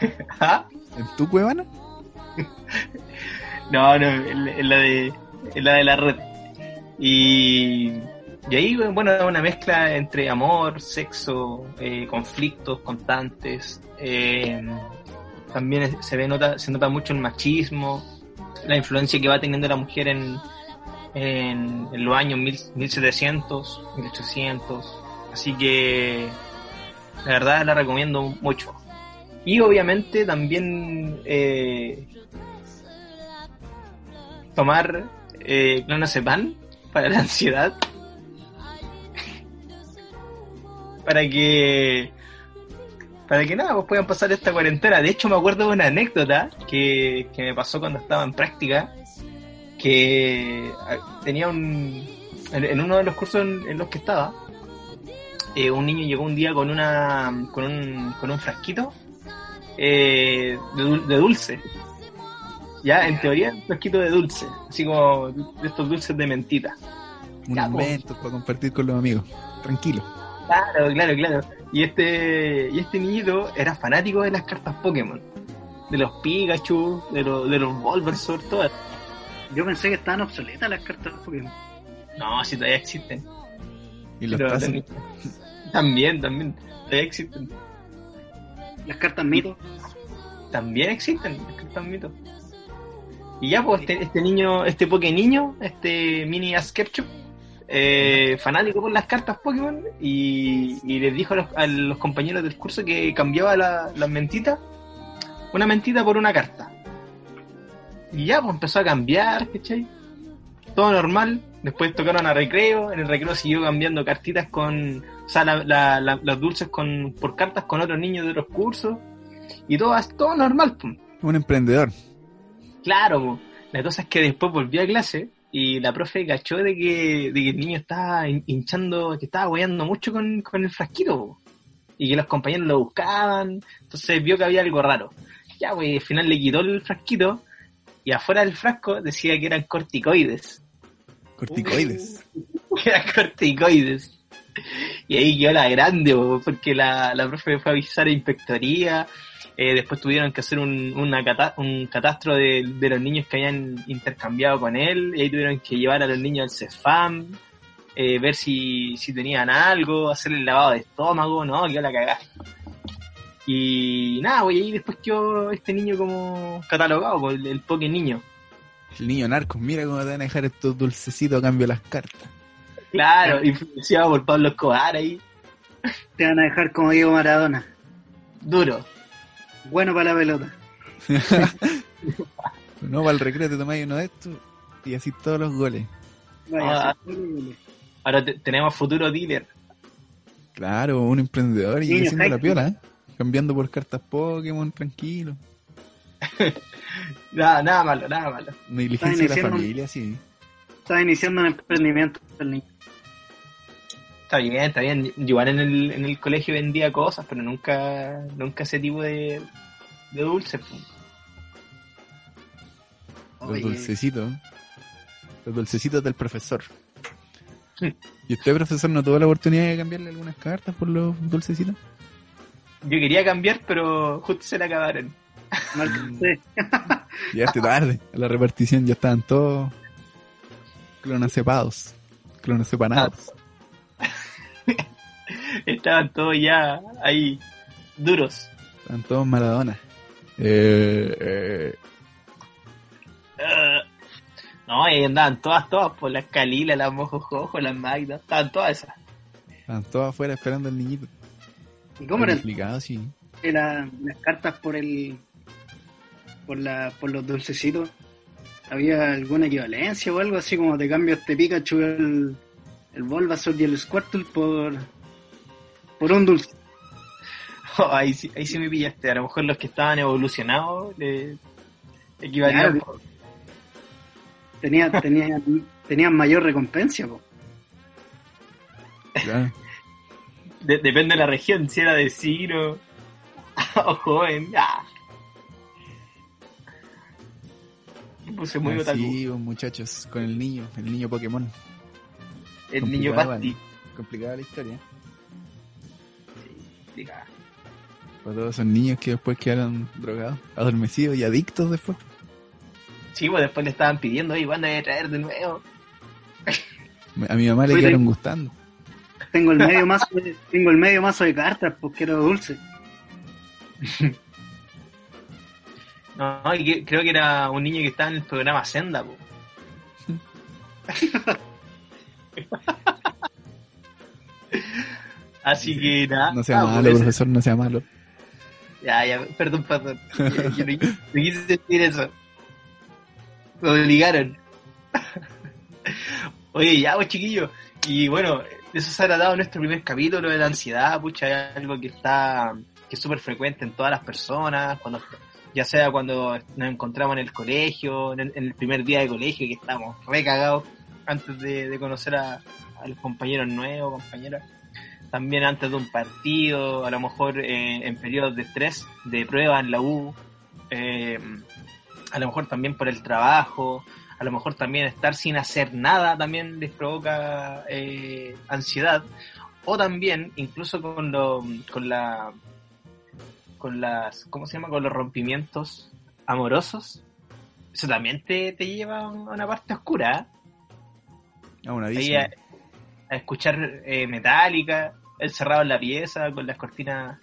¿Ah? ¿En tu cuevana? No, no, en, la de en la de la red. Y, y ahí, bueno, una mezcla entre amor, sexo, eh, conflictos constantes. eh, también se ve nota, se nota mucho el machismo, la influencia que va teniendo la mujer en, en, en los años mil- 1700, 1800. Así que la verdad la recomiendo mucho. Y obviamente también eh, tomar eh, clonazepam para la ansiedad. para que para que nada, pues puedan pasar esta cuarentena. De hecho, me acuerdo de una anécdota que, que me pasó cuando estaba en práctica, que ah, tenía un... En, en uno de los cursos en, en los que estaba, eh, un niño llegó un día con una con un, con un frasquito eh, de, de dulce. Ya, en teoría, un frasquito de dulce, así como de estos dulces de mentita. Un Ya, invento para compartir con los amigos. Tranquilo. Claro, claro, claro. Y este, y este niñito era fanático de las cartas Pokémon. De los Pikachu, de los, de los Bulbasaur, todas. Yo pensé que estaban obsoletas las cartas Pokémon. No, si todavía existen. Y los ten- También, también. Todavía existen. Las cartas mito. También existen, las cartas mito. Y ya, pues, este, este niño, este Poké niño, este mini Ash Ketchum, eh, fanático por las cartas Pokémon, y, y les dijo a los, a los compañeros del curso que cambiaba la- las mentitas, una mentita por una carta. Y ya, pues empezó a cambiar, ¿cachai? Todo normal. Después tocaron a recreo, en el recreo siguió cambiando cartitas con, o sea, la- la- la- las dulces con, por cartas con otros niños de otros cursos. Y todo, todo normal, pues. Un emprendedor. Claro, po. la cosa es que después volvió a clase y la profe cachó de que, de que el niño estaba hin- hinchando, que estaba hueando mucho con, con el frasquito, po. y que los compañeros lo buscaban, entonces vio que había algo raro. Ya, pues, al final le quitó el frasquito y afuera del frasco decía que eran corticoides. Corticoides. que eran corticoides. Y ahí quedó la grande, po, porque la, la profe fue a avisar a inspectoría. Eh, después tuvieron que hacer un, una cata- un catastro de, de los niños que habían intercambiado con él. Y ahí tuvieron que llevar a los niños al CESFAM, eh, ver si, si tenían algo, hacer el lavado de estómago, no, quedó la cagada. Y nada, pues y ahí después quedó este niño como catalogado, por el, el poke niño. El niño narcos, mira cómo te van a dejar estos dulcecitos a cambio de las cartas. Claro, influenciado por Pablo Escobar ahí, Te van a dejar como Diego Maradona. duro. Bueno para la pelota. No, para el recreo te tomáis uno de estos y así todos los goles. Ah. Ahora te- tenemos futuro dealer. Claro, un emprendedor y haciendo la piola, ¿eh? Cambiando por cartas Pokémon, tranquilo. Nada, nada malo, nada malo. Negligencia de la un- familia, sí. Estaba iniciando un emprendimiento el niño. Está bien, está bien. Yo Igual en el, en el colegio vendía cosas, pero nunca, nunca ese tipo de, de dulces. Los dulcecitos. Los dulcecitos del profesor. ¿Y usted, profesor, no tuvo la oportunidad de cambiarle algunas cartas por los dulcecitos? Yo quería cambiar, pero justo se le acabaron. Mm. usted. Llegaste tarde. A la repartición ya estaban todos clonacepados. Clonacepanados. Estaban todos ya ahí duros. Estaban todos Maradona. Eh, eh. No, y ahí andaban todas, todas, por las Calilas, las Mojojojo, las Magda, estaban todas esas. estaban todos afuera esperando al niñito. ¿Y cómo era Explicado, sí. la- las cartas por el por la por los dulcecitos? ¿Había alguna equivalencia o algo así como te cambio este Pikachu el el Bulbasaur y el Squirtle por por un dulce? Oh, ahí, sí, ahí sí me pillaste. A lo mejor los que estaban evolucionados le equivalían Claro. por- Tenía tenía tenían mayor recompensa, po. Claro. De- depende de la región, si era de Ciro o joven. Ah. es muy Ah, otaku. Sí, pues, muchachos, con el niño, el niño Pokémon. el niño Pasti. Complicada la historia. Explica. Para todos esos niños que después quedaron drogados, adormecidos y adictos después. Sí, pues después le estaban pidiendo, oye, ¿cuándo voy a traer de nuevo? A mi mamá le quedaron gustando. Tengo el medio mazo de, tengo el medio mazo de cartas porque quiero dulce. No, no, y que- creo que era un niño que estaba en el programa Senda, po. Así que nada. No sea ah, malo, pues, profesor, no sea malo. Ya, ya, perdón, perdón. Yo, yo no, no quise decir eso. Me obligaron. Oye, ya, pues chiquillos. Y bueno, eso se ha tratado en nuestro primer capítulo de la ansiedad, pucha, es algo que está, que es súper frecuente en todas las personas, cuando, ya sea cuando nos encontramos en el colegio, en el, en el primer día de colegio, que estamos recagados antes de, de conocer a, a los compañeros nuevos, compañeras también antes de un partido, a lo mejor eh, en periodos de estrés, de prueba en la U, eh, a lo mejor también por el trabajo, a lo mejor también estar sin hacer nada también les provoca eh, ansiedad, o también incluso con lo, con la con las ¿cómo se llama? con los rompimientos amorosos, eso también te, te lleva a una parte oscura, ¿eh? A una a, a escuchar eh, Metallica, encerrado en la pieza, con las cortinas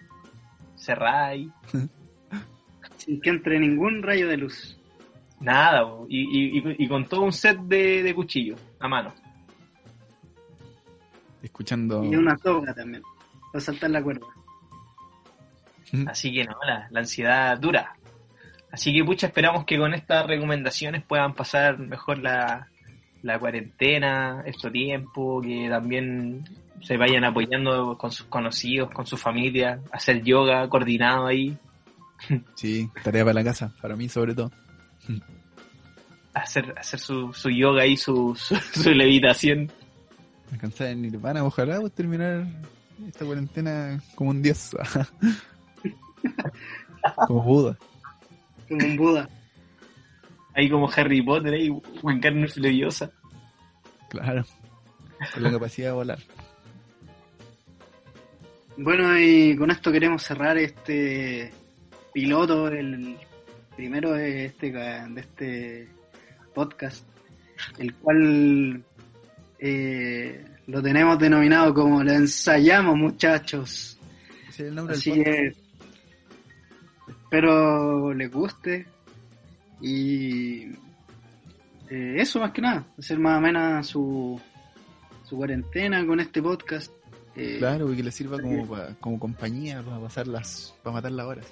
cerradas ahí. Sin que entre ningún rayo de luz. Nada, y, y, y- y con todo un set de, de cuchillos a mano. Escuchando. Y una soga también. Para saltar la cuerda. Así que no, la, la ansiedad dura. Así que, pucha, esperamos que con estas recomendaciones puedan pasar mejor la, la cuarentena, este tiempo, que también se vayan apoyando con sus conocidos, con su familia, hacer yoga coordinado ahí, Sí, tarea para la casa, para mí sobre todo. hacer, hacer su, su yoga y su, su, su levitación. Alcanzar en Nirvana, ojalá pues, terminar esta cuarentena como un dios. como Buda. Como un Buda. Ahí como Harry Potter, ahí, en carne fleyosa. Claro. Con la capacidad de volar. Bueno, y con esto queremos cerrar este piloto, el primero de este, de este podcast, el cual eh, lo tenemos denominado como lo ensayamos, muchachos. Es el nombre Así del podcast. que espero les guste y eh, eso más que nada, hacer más amena su, su cuarentena con este podcast. Eh, Claro, y que le sirva como, pa- como compañía para pasar las, para matar las horas.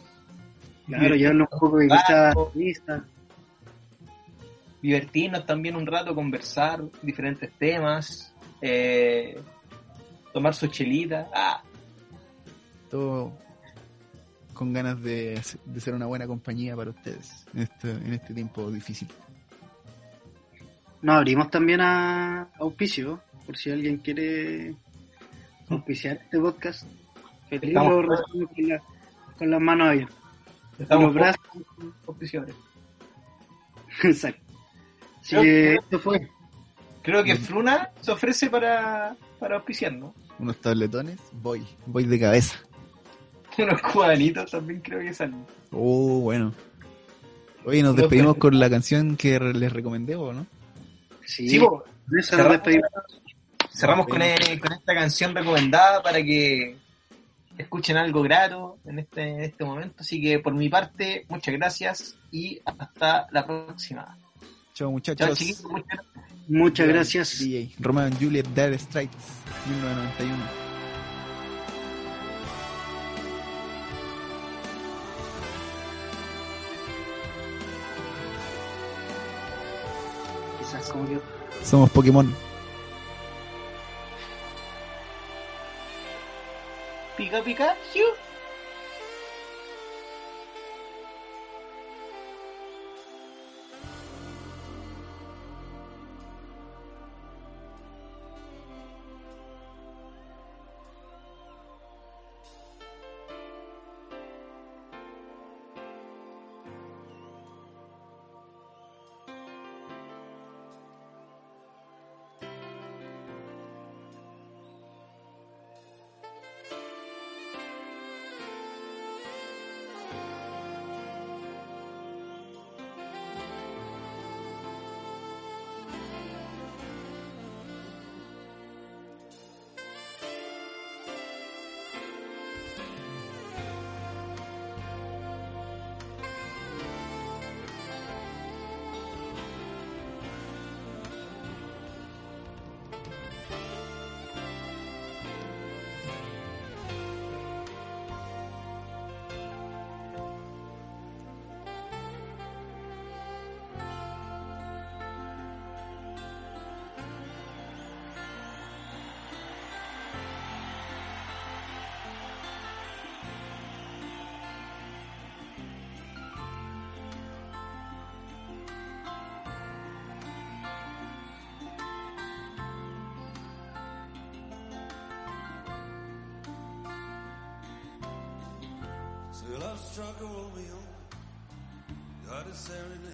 Claro, llevarle un poco de quizás risa. divertirnos también un rato, conversar diferentes temas, eh, tomar su chelita. Ah, Todo con ganas de, de ser una buena compañía para ustedes en este, en este tiempo difícil. Nos abrimos también a auspicio, por si alguien quiere auspiciar este podcast. Feliz lo con, la- con las manos abiertas. estamos los brazos. auspiciadores. Exacto. Así Creo que que- esto fue. Creo que Fruna se ofrece para, para auspiciar, ¿no? Unos tabletones, voy, voy de cabeza. Unos cubanitos también creo que salen. Oh, bueno. Oye, nos No, despedimos con la canción que les recomendé, ¿o no? Sí, Sí, cerramos. cerramos con, eh, con esta canción recomendada para que escuchen algo grato en este, en este momento. Así que por mi parte, muchas gracias y hasta la próxima. Chao, Chao, muchachos. chiquitos. muchas gracias. Muchas gracias. DJ. Romeo and Juliet, Dire Straits, 1991. Como yo. Somos Pokémon. Pica, pica, hiu.